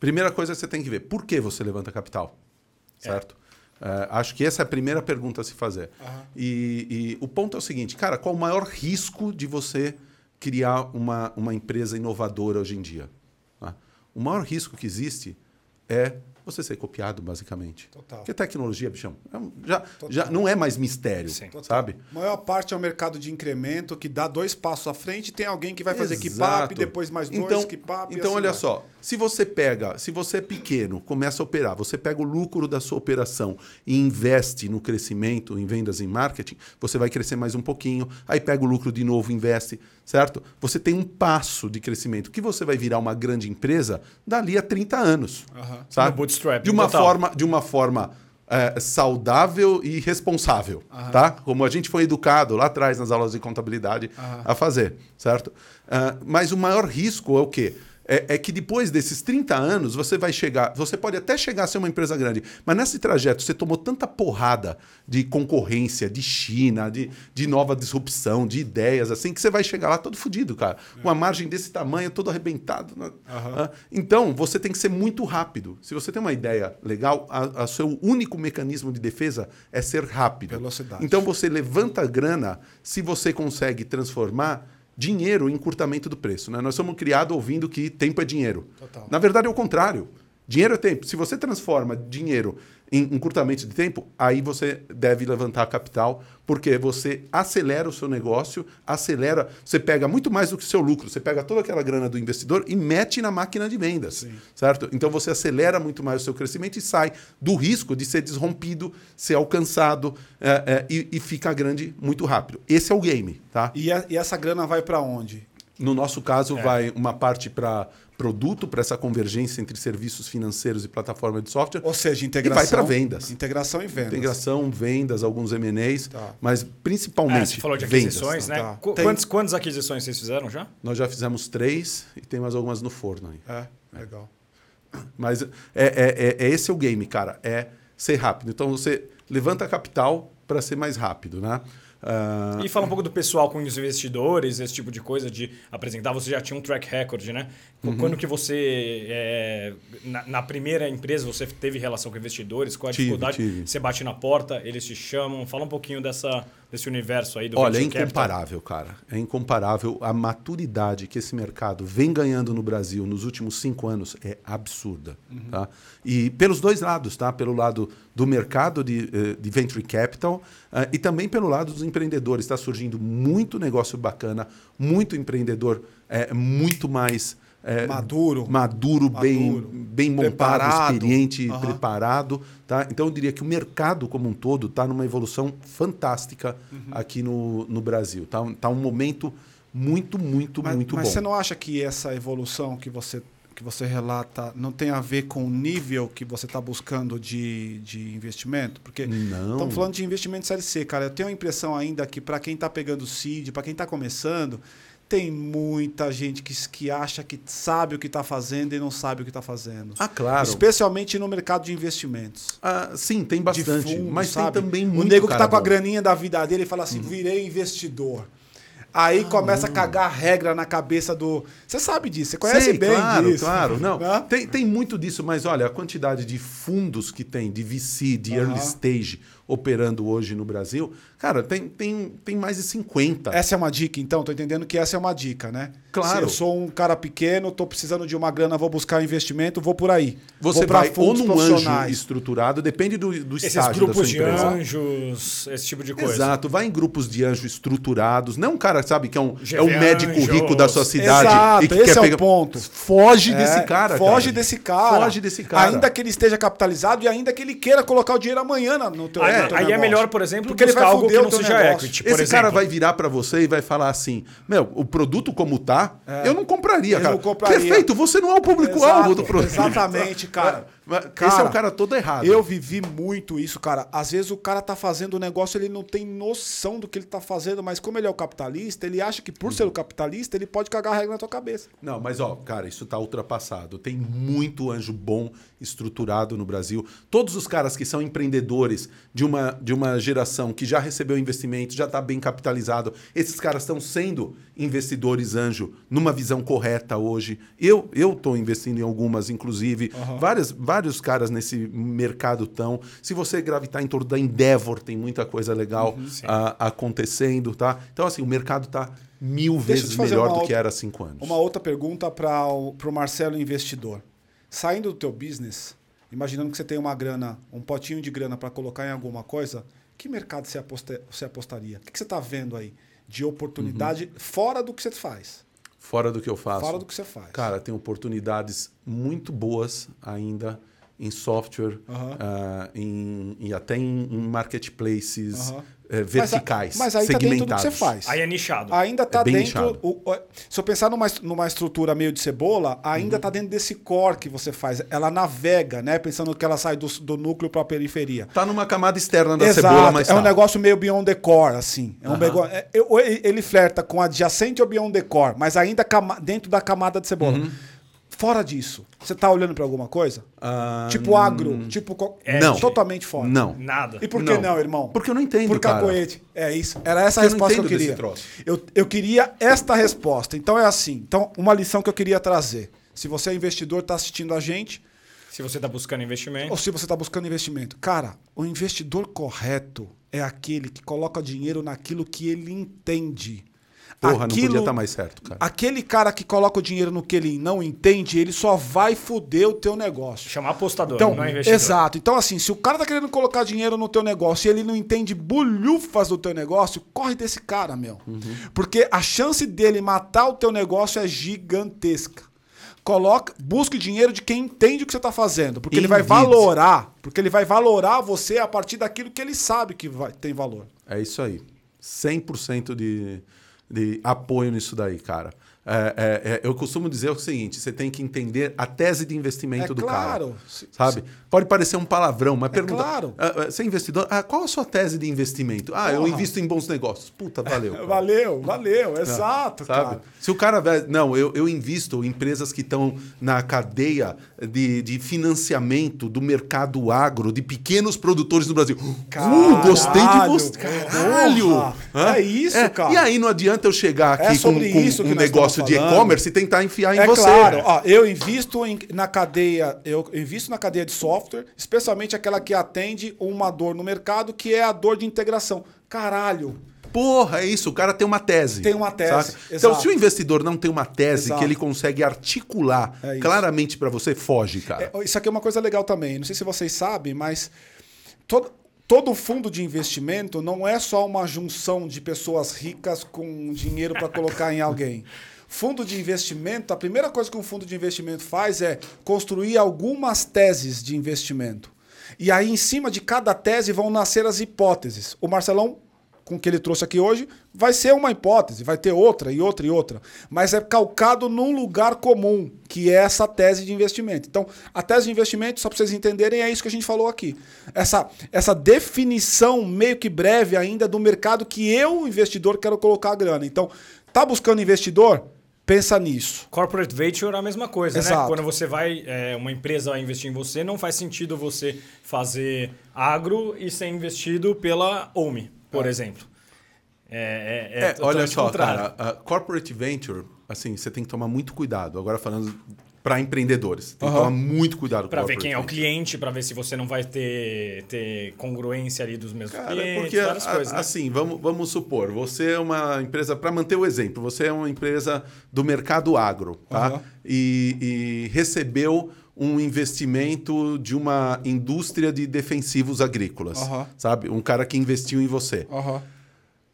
Primeira coisa que você tem que ver, por que você levanta capital? Certo? É, acho que essa é a primeira pergunta a se fazer. E, e o ponto é o seguinte, cara, qual o maior risco de você criar uma, uma empresa inovadora hoje em dia? tá? O maior risco que existe é você ser copiado, basicamente. Total. Porque tecnologia, bichão, é já, já não é mais mistério, Sim. sabe? A maior parte é o mercado de incremento que dá dois passos à frente e tem alguém que vai fazer Exato. keep-up, depois mais dois então, Então, assim olha vai. só, se você pega, se você é pequeno, começa a operar, você pega o lucro da sua operação e investe no crescimento, em vendas e marketing, você vai crescer mais um pouquinho, aí pega o lucro de novo, investe, certo? Você tem um passo de crescimento que você vai virar uma grande empresa dali a 30 anos. Aham. Sabe? Bootstrap, de uma total. forma, de uma forma é, saudável e responsável, tá? Como a gente foi educado lá atrás nas aulas de contabilidade a fazer, certo? Ah, mas o maior risco é o quê? É, é que depois desses 30 anos você vai chegar, você pode até chegar a ser uma empresa grande, mas nesse trajeto você tomou tanta porrada de concorrência, de China, de, de nova disrupção, de ideias, assim, que você vai chegar lá todo fodido, cara. Com uma margem desse tamanho, todo arrebentado. né? Ah, Então, você tem que ser muito rápido. Se você tem uma ideia legal, a, a seu único mecanismo de defesa é ser rápido. Velocidade. Então, você levanta a grana se você consegue transformar dinheiro em encurtamento do preço. Né? Nós somos criados ouvindo que tempo é dinheiro. Total. Na verdade, é o contrário. Dinheiro é tempo. Se você transforma dinheiro em encurtamento de tempo, aí você deve levantar capital, porque você acelera o seu negócio, acelera, você pega muito mais do que o seu lucro, você pega toda aquela grana do investidor e mete na máquina de vendas, certo? Então você acelera muito mais o seu crescimento e sai do risco de ser desrompido, ser alcançado é, é, e, e fica grande muito rápido. Esse é o game, tá? E, a- e essa grana vai para onde? No nosso caso, É. vai uma parte para produto, para essa convergência entre serviços financeiros e plataforma de software. Ou seja, E integração. vai para vendas. Integração e vendas. Integração, vendas, alguns M&As, Tá. mas É, principalmente você falou de vendas. aquisições, né? tá. Qu- Tem- Quantas, quantas aquisições vocês fizeram já? Nós já fizemos três e tem mais algumas no forno aí. É, legal. Mas é, é, é- é esse o game, cara. É ser rápido. Então você levanta capital para ser mais rápido, né? Ah, E fala um pouco do pessoal com os investidores, esse tipo de coisa, de apresentar. Você já tinha um track record, né? Uhum. Quando que você, é, na, na primeira empresa, você teve relação com investidores? Qual a Tive, dificuldade? tive. Você bate na porta, eles te chamam. Fala um pouquinho dessa, desse universo aí do Olha, é venture capital. incomparável, cara. É incomparável. A maturidade que esse mercado vem ganhando no Brasil nos últimos cinco anos é absurda. Tá? E pelos dois lados, tá? Pelo lado do mercado de, eh, de venture capital eh, e também pelo lado dos empreendedores. Está surgindo muito negócio bacana, muito empreendedor eh, muito mais eh, Maduro. maduro, bem, Maduro. bem montado, Preparado. experiente, Aham. preparado. Tá? Então eu diria que o mercado como um todo está numa evolução fantástica Uhum. aqui no, no Brasil. Está tá um momento muito, muito, Mas, muito mas bom. você não acha que essa evolução que você, que você relata não tem a ver com o nível que você está buscando de, de investimento? Porque Não. estamos falando de investimento série C, cara. Eu tenho a impressão ainda que para quem está pegando seed, para quem está começando, tem muita gente que, que acha que sabe o que está fazendo e não sabe o que está fazendo. Ah, claro. Especialmente no mercado de investimentos. Ah, sim, tem bastante. fundo, mas sabe? tem também O muito nego que cara tá com a. Uhum. graninha da vida dele e fala assim: virei investidor. Aí começa a cagar regra na cabeça do. Você sabe disso, você conhece Sei, bem claro, disso. claro. Não, Né? tem, tem muito disso, mas olha, a quantidade de fundos que tem, de VC, de Aham. early stage, operando hoje no Brasil, cara, tem, tem, tem mais de 50. Essa é uma dica, então? Tô entendendo que essa é uma dica, né? Claro. Se eu sou um cara pequeno, tô precisando de uma grana, vou buscar investimento, vou por aí. Você vai ou fundos num anjo estruturado, depende do, do Esses estágio da sua grupos de empresa. anjos, esse tipo de coisa. Exato, vai em grupos de anjo estruturados. Não um cara, sabe, que é um, é um médico Anjos. rico da sua cidade. Exato, e que esse quer é o pegar... ponto. Foge É, desse cara. Foge cara. desse cara. Foge desse cara. Ainda que ele esteja capitalizado e ainda que ele queira colocar o dinheiro amanhã no teu, Aí- teu aí é negócio. melhor, por exemplo, Porque ele vai algo que não seja negócio. equity. Esse exemplo. cara vai virar pra você e vai falar assim: Meu, o produto como tá, eu não compraria, É. Eu cara. não compraria. Perfeito, você não é o público-alvo do produto. Exatamente, cara. Mas Esse Cara, é o cara todo errado. Eu vivi muito isso, cara. Às vezes o cara tá fazendo o negócio, ele não tem noção do que ele tá fazendo, mas como ele é o capitalista, ele acha que por ser o capitalista, ele pode cagar a regra na tua cabeça. Não, mas ó, cara, isso tá ultrapassado. Tem muito anjo bom estruturado no Brasil. Todos os caras que são empreendedores de uma, de uma geração que já recebeu investimento, já está bem capitalizado, esses caras estão sendo investidores anjo numa visão correta hoje. Eu eu estou investindo em algumas, inclusive. Várias, vários caras nesse mercado estão. Se você gravitar em torno da Endeavor, tem muita coisa legal a- acontecendo, tá? Então, assim, o mercado tá mil Deixa vezes melhor do outra- que era há cinco anos. Uma outra pergunta para o Marcelo investidor. Saindo do teu business, imaginando que você tem uma grana, um potinho de grana para colocar em alguma coisa, que mercado você, aposta, você apostaria? O que, que você está vendo aí de oportunidade fora do que você faz? Fora do que eu faço. Fora do que você faz. Cara, tem oportunidades muito boas ainda em software, Aham. ah, em, e até em, em marketplaces Aham. eh, Mas a- verticais, Mas, aí tá dentro do que segmentados. você faz. Aí é nichado. Ainda está É bem dentro. nichado. o- o- se eu pensar numa, numa estrutura meio de cebola, ainda Uhum. está dentro desse core que você faz. Ela navega, né? Pensando que ela sai do, do núcleo para a periferia. Tá numa camada externa da Exato. cebola, mas é um tá. negócio meio beyond the core, assim. É um negócio, é- ele flerta com adjacente ou beyond the core, mas ainda cama- dentro da camada de cebola. Fora disso, você tá olhando para alguma coisa? Ah, tipo agro, tipo co- Não. totalmente fora. Não. Nada. E por que não, irmão? Porque eu não entendo, Por cara. cacoete. É isso. Era essa a Eu não resposta que eu queria. troço. Eu, eu queria esta resposta. Então é assim. Então, uma lição que eu queria trazer. Se você é investidor, está assistindo a gente, Se você está buscando investimento, ou se você está buscando investimento. Cara, o investidor correto é aquele que coloca dinheiro naquilo que ele entende. Porra, não podia estar mais certo, cara. Aquele cara que coloca o dinheiro no que ele não entende, ele só vai foder o teu negócio. chamar apostador, Então, não é investidor. exato. Então, assim, se o cara tá querendo colocar dinheiro no teu negócio e ele não entende bolhufas do teu negócio, corre desse cara, meu. Uhum. Porque a chance dele matar o teu negócio é gigantesca. Coloca, busque dinheiro de quem entende o que você está fazendo, porque ele vai valorar, porque ele vai valorar você a partir daquilo que ele sabe que vai, tem valor. É isso aí. 100% de, de apoio nisso daí, cara. É, é, é, eu costumo dizer o seguinte: você tem que entender a tese de investimento É do claro. cara. Sabe? Pode parecer um palavrão, mas pergunta. claro. ah, ah, você é investidor? Ah, qual a sua tese de investimento? Ah, eu Porra. invisto em bons negócios. Puta, valeu. cara. Valeu, valeu, exato, Sabe? cara. Se o cara. Não, eu, eu invisto em empresas que estão na cadeia de, de financiamento do mercado agro, de pequenos produtores no Brasil. uh, gostei de Caralho, você. Caralho! porra. É isso, cara. E aí não adianta eu chegar É aqui com, sobre com que um negócio de e-commerce e tentar enfiar em É você. claro, ó, eu invisto em- na cadeia, eu invisto na cadeia de software, especialmente aquela que atende uma dor no mercado, que é a dor de integração. Caralho. Porra, é isso. O cara tem uma tese. Tem uma tese. Então, se o investidor não tem uma tese Exato. que ele consegue articular É claramente para você, foge, cara. É, isso aqui é uma coisa legal também. Não sei se vocês sabem, mas todo, todo fundo de investimento não é só uma junção de pessoas ricas com dinheiro para colocar em alguém. Fundo de investimento, a primeira coisa que um fundo de investimento faz é construir algumas teses de investimento. E aí, em cima de cada tese, vão nascer as hipóteses. O Marcelão com o que ele trouxe aqui hoje, vai ser uma hipótese, vai ter outra e outra e outra. Mas é calcado num lugar comum, que é essa tese de investimento. Então, a tese de investimento, só para vocês entenderem, é isso que a gente falou aqui. Essa, essa definição meio que breve ainda do mercado que eu, investidor, quero colocar a grana. Então, tá buscando investidor? Pensa nisso. Corporate Venture é a mesma coisa, né? Exato. Quando você vai, é, uma empresa vai investir em você, não faz sentido você fazer agro e ser investido pela OMI, por exemplo. É, é, é É, olha só, contrário. cara, a corporate venture, assim, você tem que tomar muito cuidado. Agora falando para empreendedores, tem que Aham. tomar muito cuidado com Pra ver quem é o cliente, pra ver se você não vai ter, ter congruência ali dos mesmos Cara, clientes, porque várias a- coisas, né? assim, vamos, vamos supor, você é uma empresa, para manter o exemplo, você é uma empresa do mercado agro, tá? Aham. E, e recebeu um investimento de uma indústria de defensivos agrícolas, Aham. sabe? Um cara que investiu em você.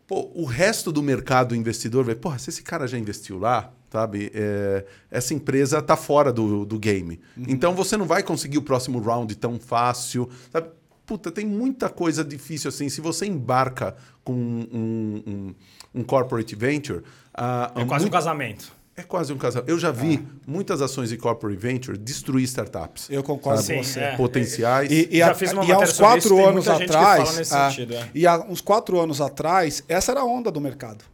Pô, o resto do mercado investidor vai, porra, se esse cara já investiu lá, sabe? é, essa empresa tá fora do, do game. Então você não vai conseguir o próximo round tão fácil, sabe? Puta, tem muita coisa difícil assim. Se você embarca com um, um, um corporate venture. ah, É quase um casamento. É quase um casal. Eu já vi muitas ações de corporate venture destruir startups. Eu concordo Sim, com você. é. Potenciais. E, e Já há- fiz uma e há uns isso, quatro tem anos atrás. ah, sentido, é. E há uns quatro anos atrás, essa era a onda do mercado.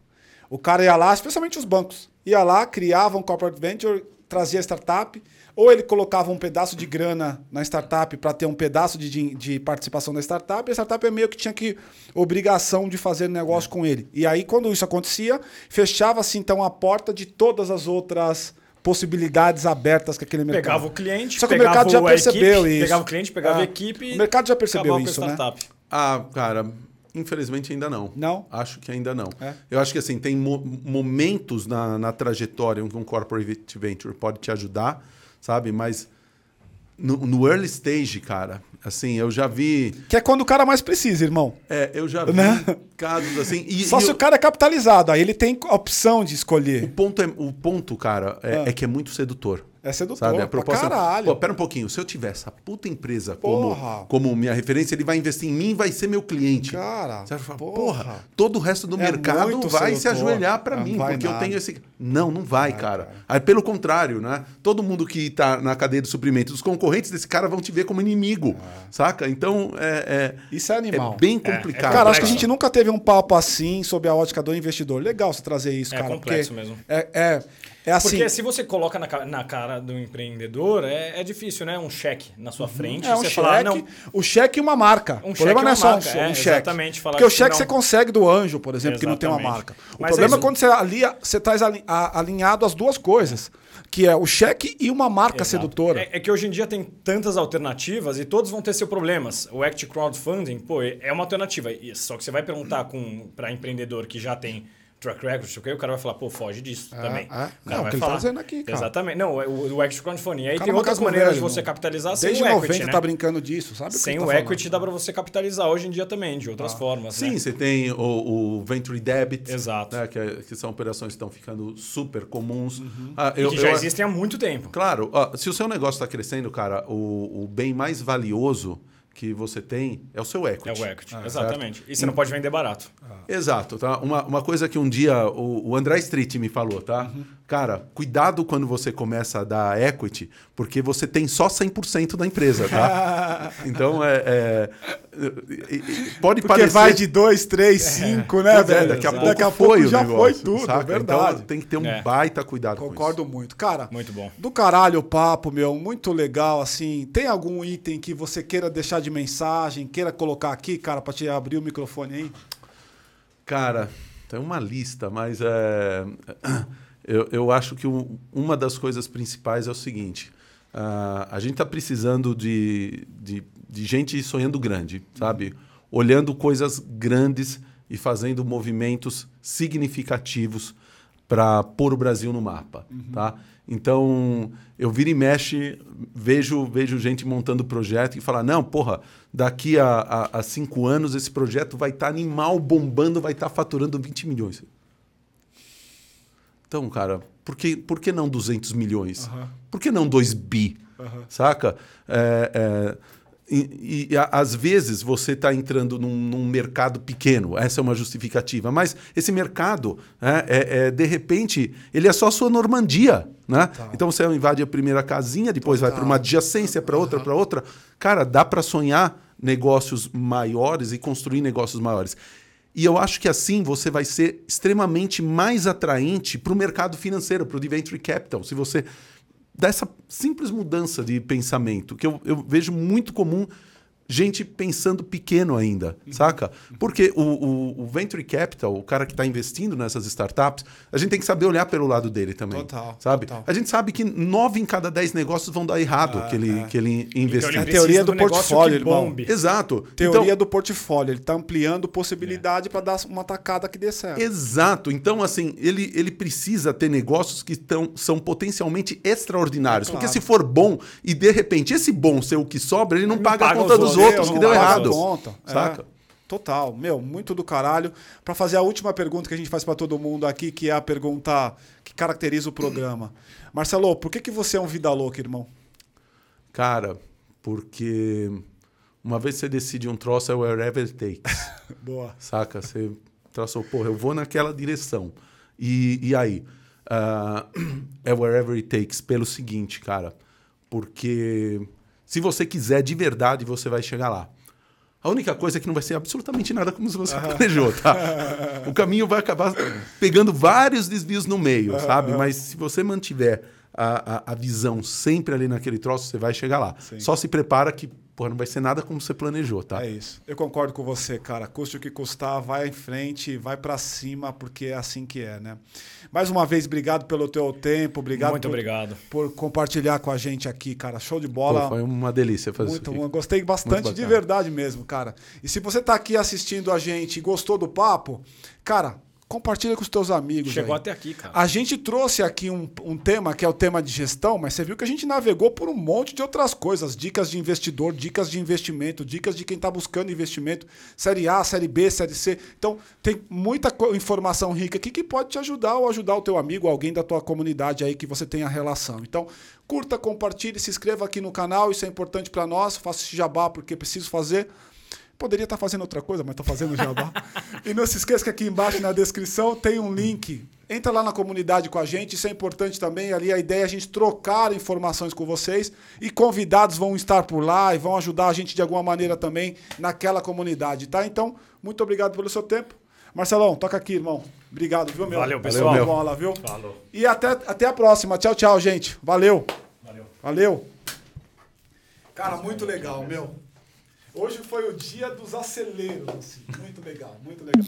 O cara ia lá, especialmente os bancos, ia lá, criava um corporate venture, trazia a startup, ou ele colocava um pedaço de grana na startup para ter um pedaço de, de participação da startup, e a startup é meio que tinha que obrigação de fazer negócio com ele. E aí, quando isso acontecia, fechava-se então a porta de todas as outras possibilidades abertas que aquele mercado. Pegava o cliente, Só que o mercado já percebeu equipe, isso. Pegava o cliente, pegava Ah, a equipe. o mercado já percebeu isso, né? Ah, cara, infelizmente ainda não. Não? Acho que ainda não. É? Eu acho que assim, tem mo- momentos na, na trajetória em que um corporate venture pode te ajudar, sabe? Mas no, no early stage, cara, assim, eu já vi. Que é quando o cara mais precisa, irmão. É, eu já vi Né? casos assim. E, Só e se eu- o cara é capitalizado, aí ele tem a opção de o escolher. ponto, é, o ponto, cara, é, Ah. é que é muito sedutor. É sedutor Sabe? A pra proposta. caralho. Pô, pera um pouquinho. Se eu tiver essa puta empresa como, Porra. como minha referência, ele vai investir em mim e vai ser meu cliente. Cara, Você vai falar, porra. porra, todo o resto do É mercado vai se sedutor. ajoelhar pra Não mim, vai porque eu nada. tenho esse. Não, não vai, cara. Aí, pelo contrário, né? Todo mundo que tá na cadeia de suprimentos, os concorrentes desse cara vão te ver como inimigo, saca? Então, é, é, Isso é animal. é bem É, é complicado. Cara, acho que a complexo. gente nunca teve um papo assim sob a ótica do investidor. Legal você trazer isso, É cara. complexo porque mesmo. É, é, é assim. Porque se você coloca na, na cara do empreendedor, é, é difícil, né? Um cheque na sua frente. É um você cheque, falar, não, o cheque e uma marca. Um o problema cheque não é uma só um, marca, um é, cheque. exatamente, falar Porque o que cheque não- você consegue do anjo, por exemplo, que não tem uma Exatamente. marca. O Mas problema é é, quando você alia, você traz alinhado as duas coisas, que é o cheque e uma marca Exato. sedutora. É, é que hoje em dia tem tantas alternativas e todos vão ter seus problemas. O Act Crowdfunding, pô, é uma alternativa. Só que você vai perguntar para empreendedor que já tem track record, sei o quê, o cara vai falar, pô, foge disso É, também. é. O Não, o vai que ele tá dizendo aqui, cara. Exatamente. Não, o, o Act Crowdfunding. Aí Cara, tem é outras maneiras velho, de você capitalizar Desde sem o 90 equity, né? tá brincando disso, sabe? Sem que o tá equity falando. dá para você capitalizar hoje em dia também, de outras formas, Sim, né? você tem o, o Venture Debt, Exato. né, que, é- que são operações que estão ficando super comuns. Uhum. Ah, E eu- que já eu- existem há muito tempo. Claro, ó, se o seu negócio está crescendo, cara, o, o bem mais valioso que você tem é o seu É equity. o equity, Ah, exatamente. E você não pode vender barato. Exato, tá? Uma, uma coisa que um dia o, o André Street me falou, tá? Cara, cuidado quando você começa a dar equity, porque você tem só 100% da empresa, tá? então, é... é- pode Porque parecer... vai de 2, 3, 5, né, é, velho? daqui a pouco Daqui a foi pouco o já negócio, foi tudo, saca? é verdade. Então tem que ter um É. baita cuidado com Concordo isso. muito. Cara, Muito bom. do caralho o papo, meu, muito legal, assim. Tem algum item que você queira deixar de mensagem, queira colocar aqui, cara, pra te abrir o microfone aí? Cara, tem uma lista, mas é, eu, eu acho que o- uma das coisas principais é o seguinte: ah, a gente está precisando de, de, de gente sonhando grande, sabe? Olhando coisas grandes e fazendo movimentos significativos para pôr o Brasil no mapa, tá? Então, eu viro e mexe, vejo, vejo gente montando projeto e falar, não, porra, daqui a, a, a cinco anos esse projeto vai estar animal bombando, vai estar faturando 20 milhões. Então, cara, por que, por que não 200 milhões? Por que não 2 bi? Saca? É, é, e, e, a- às vezes você está entrando num, num mercado pequeno, essa é uma justificativa, mas esse mercado, né, é, é, de repente, ele é só a sua Normandia. Né? Então você invade a primeira casinha, depois vai para uma adjacência, para outra, para outra. Cara, dá para sonhar negócios maiores e construir negócios maiores. E eu acho que assim você vai ser extremamente mais atraente para o mercado financeiro, para o venture capital. Se você dá essa simples mudança de pensamento, que eu, eu vejo muito comum gente pensando pequeno ainda, saca? Porque o, o, o venture capital, o cara que está investindo nessas startups, a gente tem que saber olhar pelo lado dele também. Total, Sabe? total. A gente sabe que nove em cada dez negócios vão dar errado que, ele, que ele investiu. Então ele É a teoria do negócio portfólio, irmão. bombe. Exato. Teoria Então- do portfólio. Ele tá ampliando possibilidade pra dar uma tacada que dê certo. Exato. Então, assim, ele, ele precisa ter negócios que tão, são potencialmente extraordinários. Claro. Porque se for bom e de repente esse bom ser o que sobra, ele não Não paga a paga conta os dos outros, outros que deu errado. conta. Saca? É. Total. Meu, muito do caralho. Pra fazer a última pergunta que a gente faz pra todo mundo aqui, que é a pergunta que caracteriza o programa. Marcelo, por que, que você é um vida louca, irmão? Cara, porque uma vez você decide um troço, é wherever it takes. Boa. Saca? Você traçou, porra, eu vou naquela direção. E, e aí? Ah, é wherever it takes, pelo seguinte, cara. Porque se você quiser de verdade, você vai chegar lá. A única coisa é que não vai ser absolutamente nada como se você planejou, tá? O caminho vai acabar pegando vários desvios no meio, sabe? Mas se você mantiver a, a, a visão sempre ali naquele troço, você vai chegar lá. Sim. Só se prepara que, porra, não vai ser nada como você planejou, tá? É isso. Eu concordo com você, cara. Custe o que custar, vai em frente, vai pra cima, porque é assim que é, né? Mais uma vez, obrigado pelo teu tempo, obrigado Muito por, obrigado. por compartilhar com a gente aqui, cara. Show de Pô, bola. foi uma delícia fazer Muito isso bom. Gostei bastante Muito de verdade mesmo, cara. E se você tá aqui assistindo a gente e gostou do papo, cara, Compartilha com os teus amigos. Chegou aí. até aqui, cara. A gente trouxe aqui um, um tema que é o tema de gestão, mas você viu que a gente navegou por um monte de outras coisas. Dicas de investidor, dicas de investimento, dicas de quem está buscando investimento. Série A, série B, série C. Então, tem muita informação rica aqui que pode te ajudar ou ajudar o teu amigo, alguém da tua comunidade aí que você tenha relação. Então, curta, compartilhe, se inscreva aqui no canal. Isso é importante para nós. Faça esse jabá porque preciso fazer. Poderia estar fazendo outra coisa, mas estou fazendo jabá. e não se esqueça que aqui embaixo na descrição tem um link. Entra lá na comunidade com a gente, isso é importante também. Ali a ideia é a gente trocar informações com vocês e convidados vão estar por lá e vão ajudar a gente de alguma maneira também naquela comunidade, tá? Então, muito obrigado pelo seu tempo. Marcelão, toca aqui, irmão. Obrigado, viu, meu? Valeu, pessoal. Valeu, bola, viu? Falou. E até, até a próxima. Tchau, tchau, gente. Valeu. Valeu. Valeu. Cara, muito legal, meu. Hoje foi o dia dos aceleros, assim. Muito legal, muito legal.